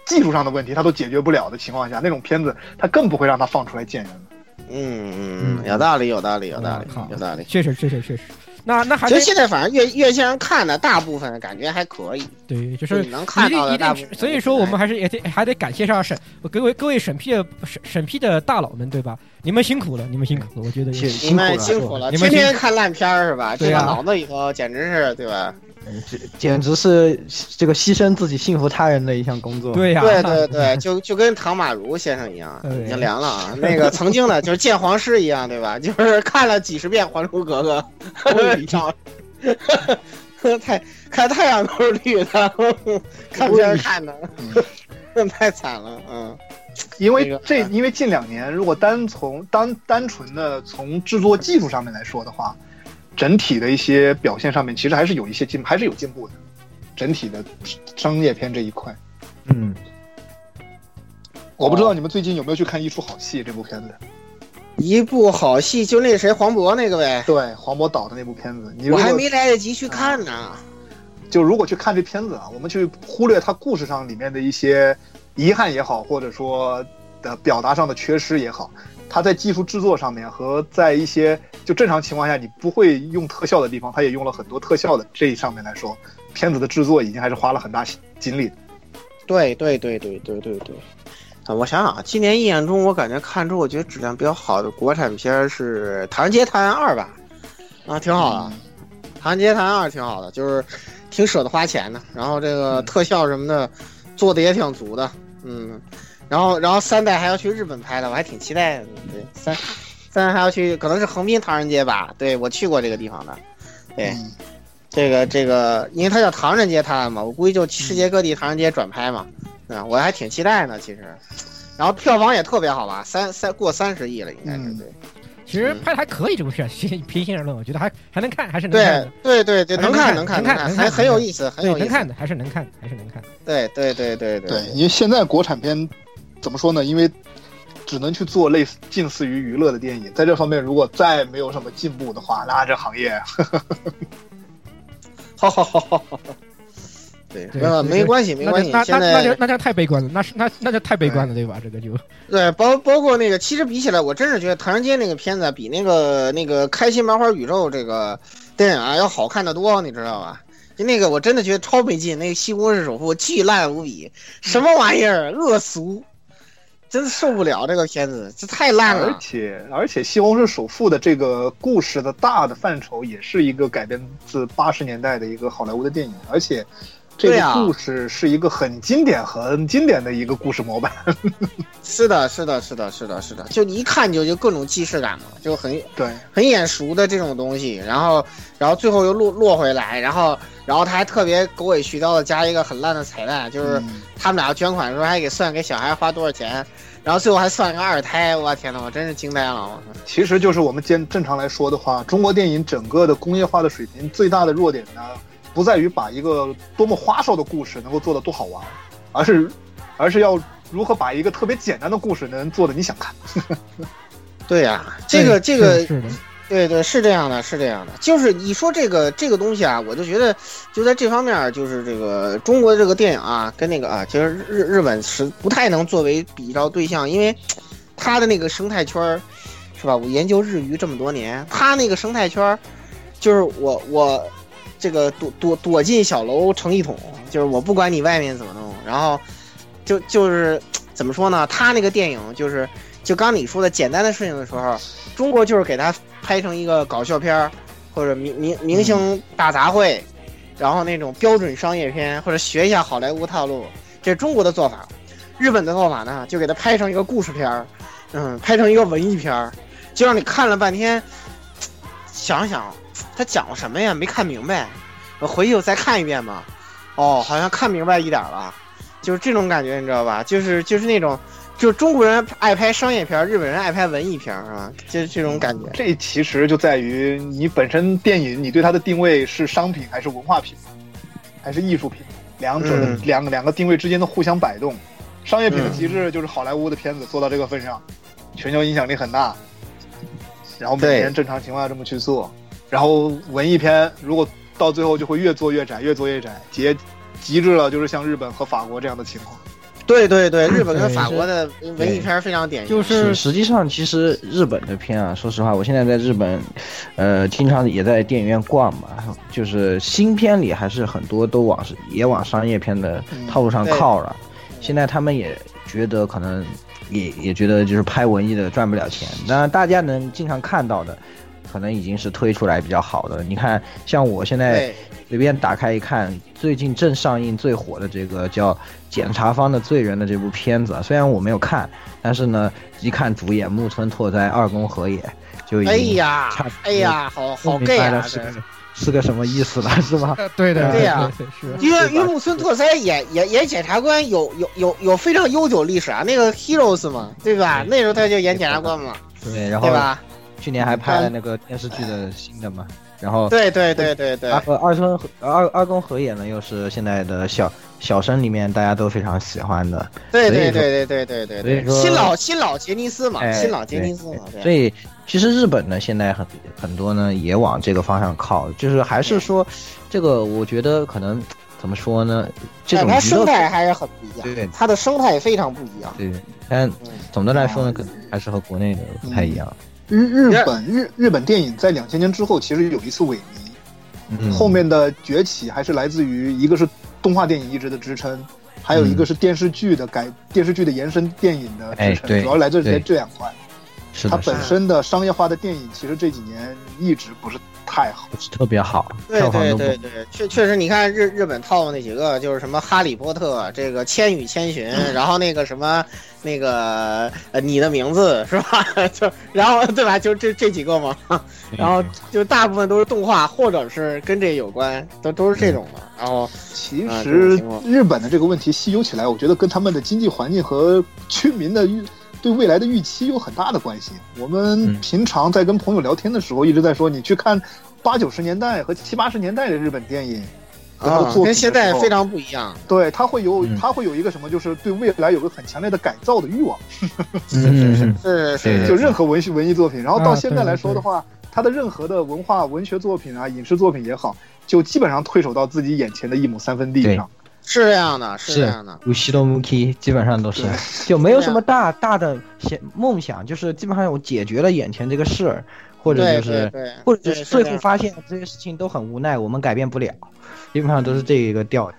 技术上的问题，他都解决不了的情况下，那种片子他更不会让他放出来见人了。
嗯嗯嗯，有道理，有道理，有道理，有道理，
确实，确实，确实。那那还
其实现在反正院院线上看的大部分感觉还可以，
对，就是
能看到
的。所以说我们还是也得还得感谢上审各位各位审批的审审批的大佬们，对吧？你们辛苦了，你们辛苦了，我觉得
你们辛苦了，天天看烂片是吧？这个脑子里头简直是对吧？
这简直是这个牺牲自己幸福他人的一项工作。
对呀，
对对对，就就跟唐马如先生一样，已经凉了啊。那个曾经的，就是见皇师一样，对吧？就是看了几十遍《还珠格格 》，太看太阳都是绿的，看片看的，太惨了，嗯。
因为这，因为近两年，如果单从单单纯的从制作技术上面来说的话。整体的一些表现上面，其实还是有一些进，还是有进步的。整体的商业片这一块，
嗯，
我不知道你们最近有没有去看《一出好戏》这部片子。
一部好戏，就那谁黄渤那个呗。
对，黄渤导的那部片子，
我还没来得及去看呢。
就如果去看这片子啊，我们去忽略它故事上里面的一些遗憾也好，或者说的表达上的缺失也好。它在技术制作上面和在一些就正常情况下你不会用特效的地方，它也用了很多特效的。这一上面来说，片子的制作已经还是花了很大精力。
对对对对对对对。啊，我想想啊，今年一眼中我感觉看出我觉得质量比较好的国产片是《唐人街探案二》吧？啊，挺好的，《唐人街探案二》挺好的，就是挺舍得花钱的，然后这个特效什么的做的也挺足的，嗯。然后，然后三代还要去日本拍的，我还挺期待的。对，三，三还要去，可能是横滨唐人街吧？对，我去过这个地方的。对，这个这个，因为它叫唐人街探案嘛，我估计就世界各地唐人街转拍嘛。嗯，我还挺期待呢，其实。然后票房也特别好吧？三三过三十亿了，应该是对。
其实拍的还可以，这部片，平心而论，我觉得还还能看，还是能看。
对对对对，能
看
能看
能看，
还很有意思，很有意思。
能看的还是能看，还是能看。
对对对对
对。因为现在国产片。怎么说呢？因为只能去做类似近似于娱乐的电影，在这方面如果再没有什么进步的话，那这行业，
好好好好好，对，没没关系没关系。
那
那
那就那就太悲观了，那是那那就太悲观了，对吧？这个就
对，包包括那个，其实比起来，我真是觉得《唐人街》那个片子比那个那个《开心麻花宇宙》这个电影啊要好看的多，你知道吧？就那个我真的觉得超没劲，那个《西红柿首富》巨烂无比，什么玩意儿，恶俗。真受不了这个片子，这太烂了。
而且而且，《西红柿首富》的这个故事的大的范畴，也是一个改编自八十年代的一个好莱坞的电影，而且这个故事是一个很经典、很经典的一个故事模板。
是的，是的，是的，是的，是的，就一看就就各种既视感嘛，就很
对，
很眼熟的这种东西。然后，然后最后又落落回来，然后，然后他还特别狗尾续貂的加一个很烂的彩蛋，就是他们俩捐款的时候还给算给小孩花多少钱。然后最后还算个二胎，我天呐，我真是惊呆了！
其实就是我们正正常来说的话，中国电影整个的工业化的水平最大的弱点呢，不在于把一个多么花哨的故事能够做得多好玩，而是，而是要如何把一个特别简单的故事能做的你想看。
对呀，这个这个对对，是这样的，是这样的。就是你说这个这个东西啊，我就觉得就在这方面，就是这个中国这个电影啊，跟那个啊，其实日日本是不太能作为比较对象，因为它的那个生态圈儿，是吧？我研究日语这么多年，它那个生态圈儿，就是我我这个躲躲躲进小楼成一统，就是我不管你外面怎么弄，然后就就是怎么说呢？他那个电影就是就刚你说的简单的事情的时候。中国就是给他拍成一个搞笑片儿，或者明明明星大杂烩，然后那种标准商业片，或者学一下好莱坞套路，这是中国的做法。日本的做法呢，就给他拍成一个故事片儿，嗯，拍成一个文艺片儿，就让你看了半天，想想他讲了什么呀？没看明白，我回去我再看一遍嘛。哦，好像看明白一点了，就是这种感觉，你知道吧？就是就是那种。就中国人爱拍商业片，日本人爱拍文艺片，是吧？就是这种感觉。
这其实就在于你本身电影，你对它的定位是商品还是文化品，还是艺术品？两者的两个两个定位之间的互相摆动。商业品的极致就是好莱坞的片子做到这个份上，全球影响力很大，然后每年正常情况下这么去做。然后文艺片如果到最后就会越做越窄，越做越窄，极极致了就是像日本和法国这样的情况。
对对对，日本跟法国的文艺片非常典型。
就是
实际上，其实日本的片啊，说实话，我现在在日本，呃，经常也在电影院逛嘛，就是新片里还是很多都往也往商业片的套路上靠了。现在他们也觉得可能也也觉得就是拍文艺的赚不了钱。那大家能经常看到的，可能已经是推出来比较好的。你看，像我现在。随便打开一看，最近正上映最火的这个叫《检察方的罪人》的这部片子，虽然我没有看，但是呢，一看主演木村拓哉、二宫和也，就已经
哎呀，哎呀，好好 gay 啊，
是是个什么意思了，是吧？
对的，
对呀，
是。
因为因为木村拓哉演演演检察官有有有有非常悠久历史啊，那个 Heroes 嘛，对吧？那时候他就演检察官嘛，
对，然后
对吧？
去年还拍了那个电视剧的新的嘛。然后
对对对对对，
二二宫二二宫和也呢，又是现在的小小生里面大家都非常喜欢的。
对对对对对对
对，
所以说新老新老杰尼斯嘛，新老杰尼斯嘛。
所以其实日本呢，现在很很多呢也往这个方向靠，就是还是说这个，我觉得可能怎么说呢？这种
它生态还是很不一样，
对，
它的生态非常不一样。
对，但总的来说呢，可能还是和国内的不太一样。
日日本日日本电影在两千年之后其实有一次萎靡，后面的崛起还是来自于一个是动画电影一直的支撑，还有一个是电视剧的改电视剧的延伸电影的支撑，主要来自于这两块。它本身的商业化的电影其实这几年一直不是。太好，
特别好。
对对对对，确确实，你看日日本套的那几个，就是什么《哈利波特》这个《千与千寻》，然后那个什么那个呃你的名字是吧？就然后对吧？就这这几个嘛。然后就大部分都是动画，或者是跟这有关，都都是这种的。然后
其实日本的这个问题细究起来，我觉得跟他们的经济环境和居民的预对未来的预期有很大的关系。我们平常在跟朋友聊天的时候，一直在说，你去看。八九十年代和七八十年代的日本电影，
啊，跟现在非常不一样。
对，他会有他会有一个什么，就是对未来有个很强烈的改造的欲望。
是是是是，
就任何文学文艺作品，然后到现在来说的话，他的任何的文化文学作品啊，影视作品也好，就基本上退守到自己眼前的一亩三分地上。
是这样的，是这样的。
有西多木 K，基本上都是，就没有什么大大的想梦想，就是基本上我解决了眼前这个事儿。或者就是，或者就是最后发现这些事情都很无奈，我们改变不了，基本上都是这一个调。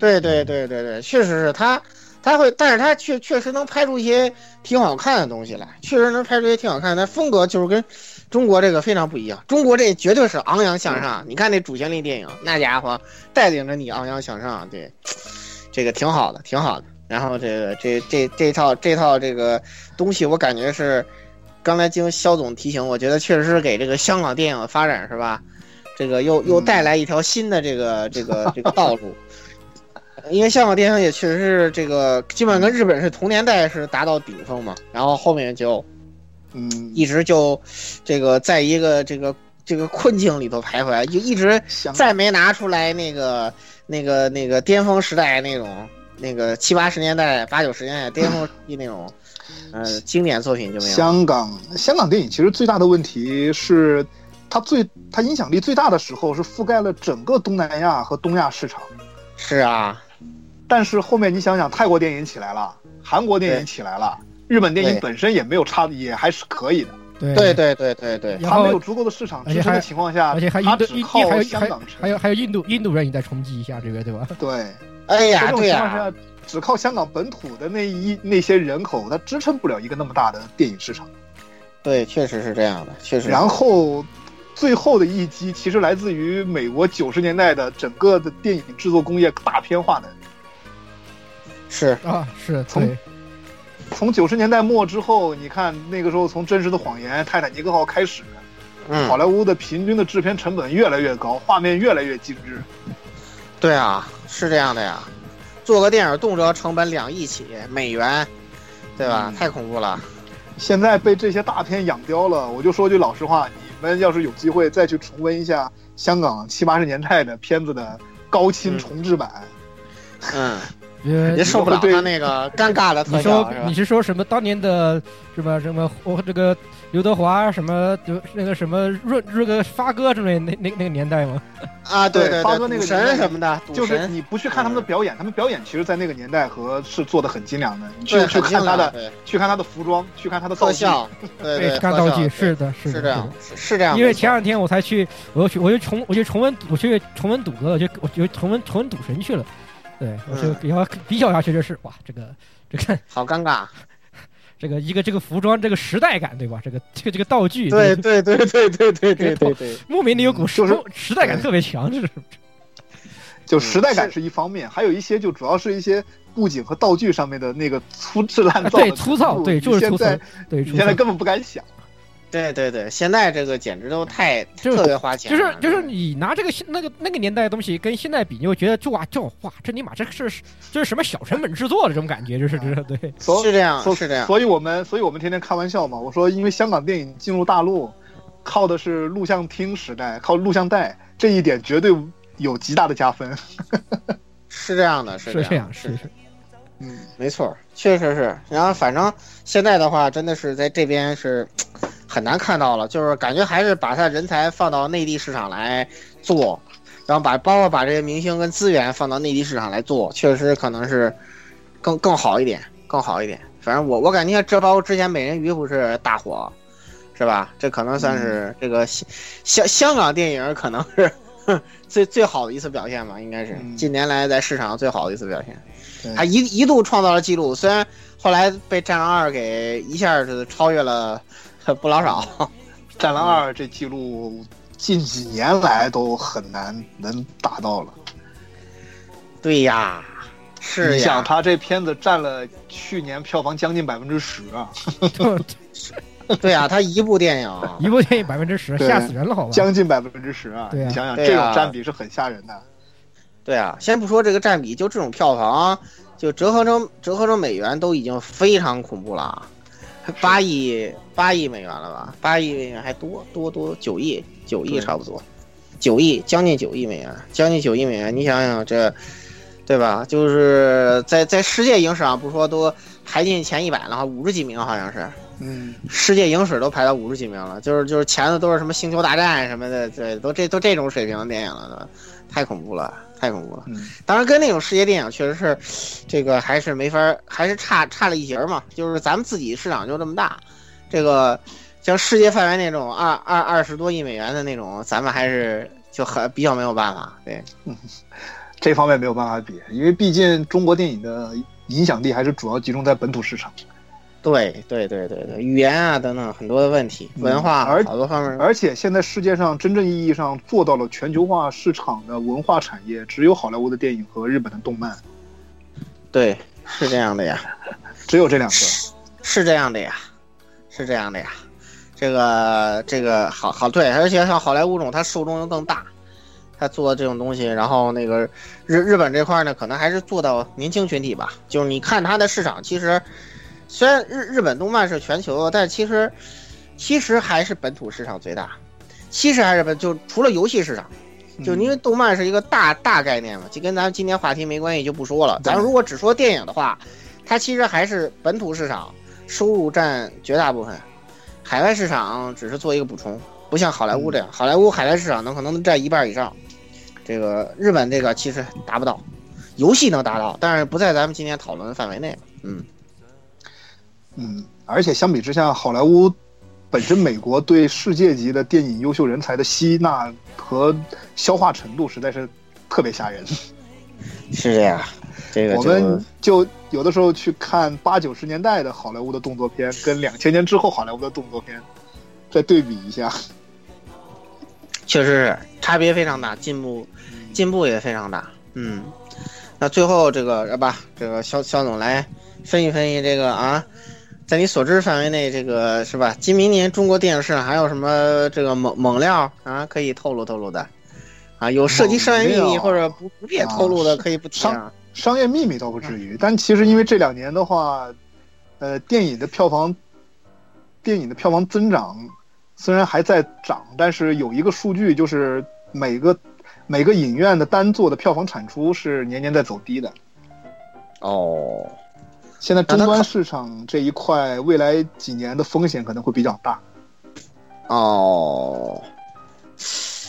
对对对对对，确实是他，他会，但是他确确实能拍出一些挺好看的东西来，确实能拍出一些挺好看，但风格就是跟中国这个非常不一样。中国这绝对是昂扬向上，你看那主旋律电影，那家伙带领着你昂扬向上，对，这个挺好的，挺好的。然后这个这这这套这套这个东西，我感觉是。刚才经肖总提醒，我觉得确实是给这个香港电影的发展是吧？这个又又带来一条新的这个这个这个道路。因为香港电影也确实是这个基本跟日本是同年代是达到顶峰嘛，然后后面就
嗯
一直就这个在一个这个这个困境里头徘徊，就一直再没拿出来那个那个那个巅峰时代那种那个七八十年代八九十年代巅峰期那种。呃，经典作品就没有。
香港香港电影其实最大的问题是，它最它影响力最大的时候是覆盖了整个东南亚和东亚市场。
是啊，
但是后面你想想，泰国电影起来了，韩国电影起来了，日本电影本身也没有差，也还是可以的。
对
对对对对对，
它没有足够的市场支撑的情况下，
而且还印度印
还
有
香港
还有还有印度印度人也在冲击一下这个对吧？
对，
哎呀，
这种情况下，只靠香港本土的那一那些人口，它支撑不了一个那么大的电影市场。
对，确实是这样的，确实。
然后最后的一击其实来自于美国九十年代的整个的电影制作工业大片化的。
是
啊，是
从。从九十年代末之后，你看那个时候，从《真实的谎言》《泰坦尼克号》开始，
嗯，
好莱坞的平均的制片成本越来越高，画面越来越精致。
对啊，是这样的呀，做个电影动辄成本两亿起美元，对吧？太恐怖了。
现在被这些大片养刁了，我就说句老实话，你们要是有机会再去重温一下香港七八十年代的片子的高清重制版，
嗯。也受不了他那个尴尬的特
效。你说你是说什么当年的，什么什么我这个刘德华什么就那个什么润润个发哥之类那那那个年代吗？
啊，对
对，发哥那个
神什么的，
就是你不去看他们的表演，他们表演其实，在那个年代和是做的很精良的。你去去看他的，去看他的服装，去看他的
特效，
对，看道具，是的，
是
这样，
是这样。
因为前两天我才去，我又去，我又重，我就重温，我去重温赌哥，我就我就重温重温赌神去了。对，我就比较比较下去就是哇，这个这个
好尴尬，
这个一个这个服装这个时代感对吧？这个这个这个道具，
对对对对对对对对对，
莫名的有股时时代感特别强，这是。
就时代感是一方面，还有一些就主要是一些布景和道具上面的那个粗制滥造，
对粗糙，对就是粗糙，对，
你现在根本不敢想。
对对对，现在这个简直都太 特别花钱，
就是就是你拿这个那个那个年代的东西跟现在比，你会觉得就哇就哇，这尼玛这是这是什么小成本制作的这种感觉，就是这对，
是这样是这样，
所以我们所以我们天天开玩笑嘛，我说因为香港电影进入大陆靠的是录像厅时代，靠录像带，这一点绝对有极大的加分，
是这样的，
是
这样
是是，
嗯，
没错，确实是，然后反正现在的话，真的是在这边是。很难看到了，就是感觉还是把他人才放到内地市场来做，然后把包括把这些明星跟资源放到内地市场来做，确实可能是更更好一点，更好一点。反正我我感觉这包括之前美人鱼不是大火，是吧？这可能算是这个香香港电影可能是 最最好的一次表现吧，应该是近年来在市场上最好的一次表现。他一一度创造了记录，虽然后来被《战狼二》给一下子超越了。不老少，《
战狼二》这记录近几年来都很难能达到了。
对呀，是
你想他这片子占了去年票房将近百分之十啊！
对呀，他一部电影，
一部电影百分之十，吓死人了，好吧？
将近百分之十啊！
你
想想，这种占比是很吓人的。
对啊，先不说这个占比，就这种票房，就折合成折合成美元都已经非常恐怖了。八亿八亿美元了吧？八亿美元还多多多九亿九亿差不多，九亿将近九亿美元，将近九亿美元。你想想这，对吧？就是在在世界影史上，不说都排进前一百了哈，五十几名好像是。
嗯，
世界影史都排到五十几名了，就是就是前的都是什么星球大战什么的，对，都这都这种水平的电影了，太恐怖了。太恐怖了，当然跟那种世界电影确实是，这个还是没法，还是差差了一截嘛。就是咱们自己市场就这么大，这个像世界范围那种二二二十多亿美元的那种，咱们还是就很比较没有办法。对，
这方面没有办法比，因为毕竟中国电影的影响力还是主要集中在本土市场。
对对对对对，语言啊等等很多的问题，文化
而
好多方面。
而且现在世界上真正意义上做到了全球化市场的文化产业，只有好莱坞的电影和日本的动漫。
对，是这样的呀，
只有这两个。
是这样的呀，是这样的呀。这个这个好好对，而且像好莱坞种，它受众又更大，他做这种东西，然后那个日日本这块呢，可能还是做到年轻群体吧。就是你看它的市场，其实。虽然日日本动漫是全球，但其实，其实还是本土市场最大。其实还是本就除了游戏市场，就因为动漫是一个大大概念嘛，就跟咱们今天话题没关系，就不说了。咱如果只说电影的话，它其实还是本土市场收入占绝大部分，海外市场只是做一个补充，不像好莱坞这样，好莱坞海外市场能可能能占一半以上。这个日本这个其实达不到，游戏能达到，但是不在咱们今天讨论的范围内。嗯
嗯，而且相比之下，好莱坞本身美国对世界级的电影优秀人才的吸纳和消化程度实在是特别吓人。
是这样，这个
我们就有的时候去看八九十年代的好莱坞的动作片，跟两千年之后好莱坞的动作片再对比一下，
确实是差别非常大，进步进步也非常大。嗯，那最后这个是吧？这个肖肖总来分析分析这个啊，在你所知范围内，这个是吧？今明年中国电影市场还有什么这个猛猛料啊？可以透露透露的？啊，有涉及商业秘密或者不不便透露的，可以不提
啊。商业秘密倒不至于，但其实因为这两年的话，呃，电影的票房，电影的票房增长虽然还在涨，但是有一个数据就是每个每个影院的单座的票房产出是年年在走低的。
哦，
现在终端市场这一块未来几年的风险可能会比较大。
哦。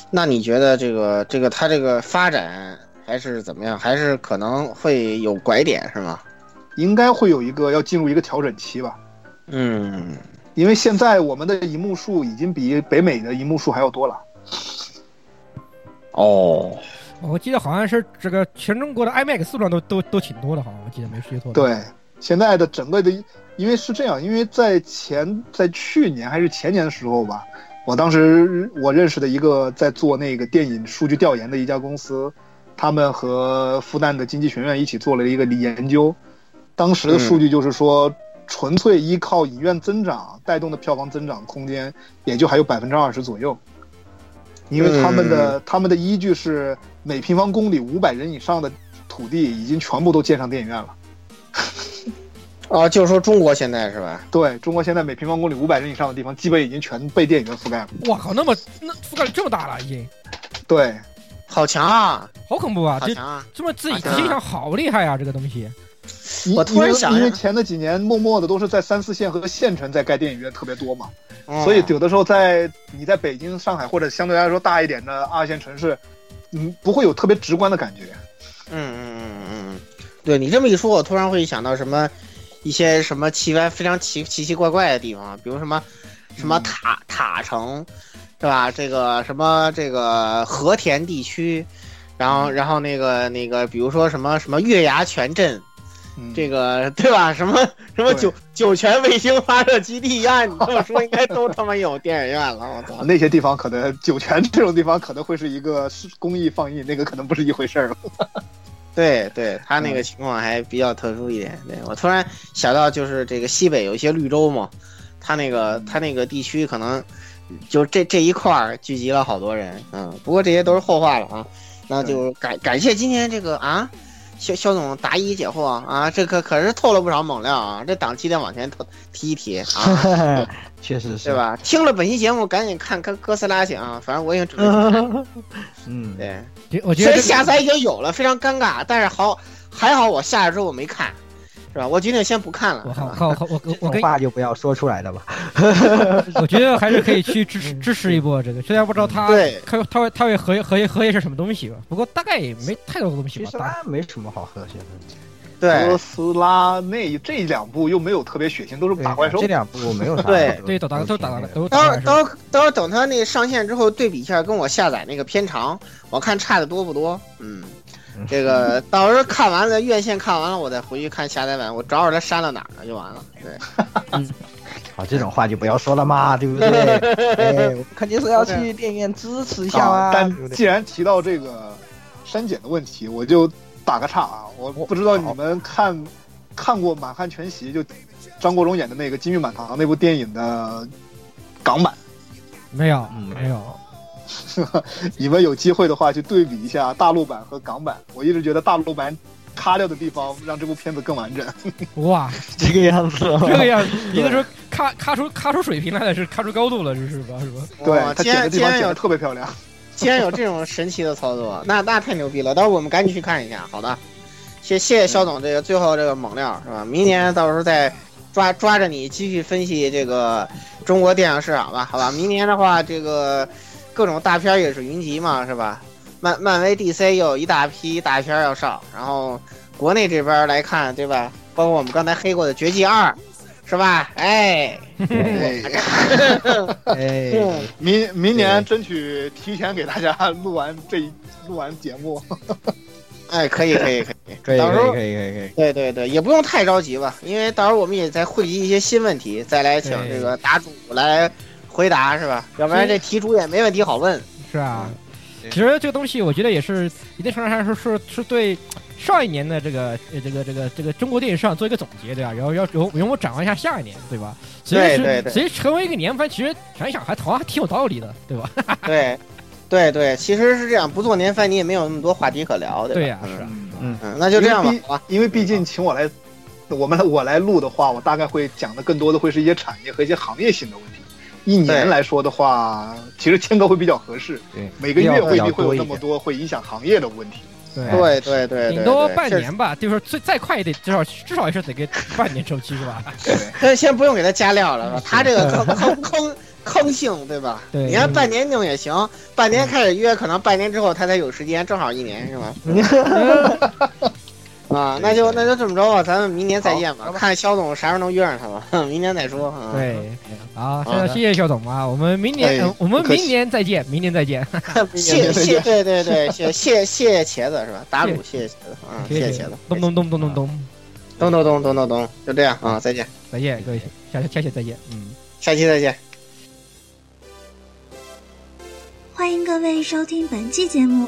那你觉得这个这个它这个发展还是怎么样？还是可能会有拐点是吗？
应该会有一个要进入一个调整期吧。
嗯，
因为现在我们的银幕数已经比北美的银幕数还要多了。
哦，
我记得好像是这个全中国的 IMAX 数量都都都挺多的，好像我记得没记错。
对，现在的整个的，因为是这样，因为在前在去年还是前年的时候吧。我当时我认识的一个在做那个电影数据调研的一家公司，他们和复旦的经济学院一起做了一个研究，当时的数据就是说，纯粹依靠影院增长带动的票房增长空间，也就还有百分之二十左右，因为他们的他们的依据是每平方公里五百人以上的土地已经全部都建上电影院了。
啊，就是说中国现在是吧？
对中国现在每平方公里五百人以上的地方，基本已经全被电影院覆盖了。
我靠，那么那覆盖这么大了已经？
对，
好强啊，
好恐怖啊！
好强啊！
这么自己实际上好厉害啊，这个东西。
我突然想，
因为前的几年默默的都是在三四线和县城在盖电影院特别多嘛，所以有的时候在你在北京、上海或者相对来说大一点的二线城市，嗯，不会有特别直观的感觉。
嗯嗯嗯嗯嗯，对你这么一说，我突然会想到什么。一些什么奇怪、非常奇奇奇怪怪的地方，比如什么什么塔塔城，是吧？这个什么这个和田地区，然后然后那个那个，比如说什么什么月牙泉镇，这个对吧？什么什么酒酒泉卫星发射基地呀？你这么说，应该都他妈有电影院了。我操，
那些地方可能酒泉这种地方可能会是一个公益放映，那个可能不是一回事儿了。
对对，他那个情况还比较特殊一点。对我突然想到，就是这个西北有一些绿洲嘛，他那个他那个地区可能就这这一块儿聚集了好多人。嗯，不过这些都是后话了啊。那就感感谢今天这个啊，肖肖总答疑解惑啊，这可可是透了不少猛料啊。这档期得往前提一提啊，
确实是，
对吧？听了本期节目，赶紧看哥哥斯拉去啊！反正我已经准备。
嗯，
对。
我觉得
下载已经有了，非常尴尬。但是好，还好我下了之后我没看，是吧？我决定先不看了。
我好，好，我我我跟
话 就不要说出来的吧。
我觉得还是可以去支持支持一波这个，虽然不知道他他他会他会合合合页是什么东西吧，不过大概也没太多东西吧。
其实没什么好喝的。
对，
哥斯拉那这两部又没有特别血腥，都是打怪兽。
这两部没有啥。
对
对，都打都打了，都。
到到到时候等他那上线之后对比一下，跟我下载那个片长，我看差的多不多。嗯，这个到时候看完了院线看完了，我再回去看下载版，我找找他删了哪儿了就完了。对。
好，这种话就不要说了嘛，对不对？哎，肯定是要去电影院支持一下啊。
但既然提到这个删减的问题，我就。打个岔啊！我不知道你们看看过《满汉全席》，就张国荣演的那个《金玉满堂》那部电影的港版
没有？没有。
你们有机会的话去对比一下大陆版和港版。我一直觉得大陆版卡掉的地方让这部片子更完整。
哇，
这个样子，
这个样子，一个是卡卡出卡出水平来了，是卡出高度了，这是吧？是吧？
对他剪的地方剪的特别漂亮。
既然有这种神奇的操作，那那太牛逼了！到时候我们赶紧去看一下。好的，谢谢谢肖总这个最后这个猛料是吧？明年到时候再抓抓着你继续分析这个中国电影市场吧，好吧？明年的话，这个各种大片也是云集嘛，是吧？漫漫威 DC 又有一大批大片要上，然后国内这边来看，对吧？包括我们刚才黑过的《绝技二》，是吧？哎，
哎，明明年争取提前给大家录完这录完节目。
哎，可以，可以，可以，
可以，
到时候
可以，可以，可以。
对对对，也不用太着急吧，因为到时候我们也在汇集一些新问题，再来请这个答主来回答，是吧？要不然这题主也没问题好问。
是啊，其实这个东西我觉得也是一定程度上是是是对上一年的这个这个这个这个中国电影市场做一个总结，对吧？然后要由由我展望一下下一年，对吧？
对对对。
其实成为一个年番，其实想一想还好像还挺有道理的，对吧？
对。对对，其实是这样，不做年番你也没有那么多话题可聊，
对
呀，
是，
嗯嗯，那就这样吧，
因为毕竟请我来，我们我来录的话，我大概会讲的更多的会是一些产业和一些行业性的问题。一年来说的话，其实间隔会比较合适，
对，
每个月未必会有那么多会影响行业的问题。
对对对，
顶多半年吧，就是最再快也得至少至少也是得给 半年周期是吧？
对，先不用给他加料了，他这个坑 坑坑。坑性对吧？
对，
你看半年弄也行，半年开始约，可能半年之后他才有时间，正好一年是吧？啊，那就那就这么着吧，咱们明年再见吧，看肖总啥时候能约上他吧，明年再说。
对，好，谢谢肖总啊，我们明年我们明年再见，明年再见。
谢谢，对对对，谢谢谢谢茄子是吧？打卤谢谢茄子啊，谢谢茄子。
咚咚咚咚咚咚，
咚咚咚咚咚咚，就这样啊，再见，
再见各位，下下期再见，嗯，
下期再见。
欢迎各位收听本期节目，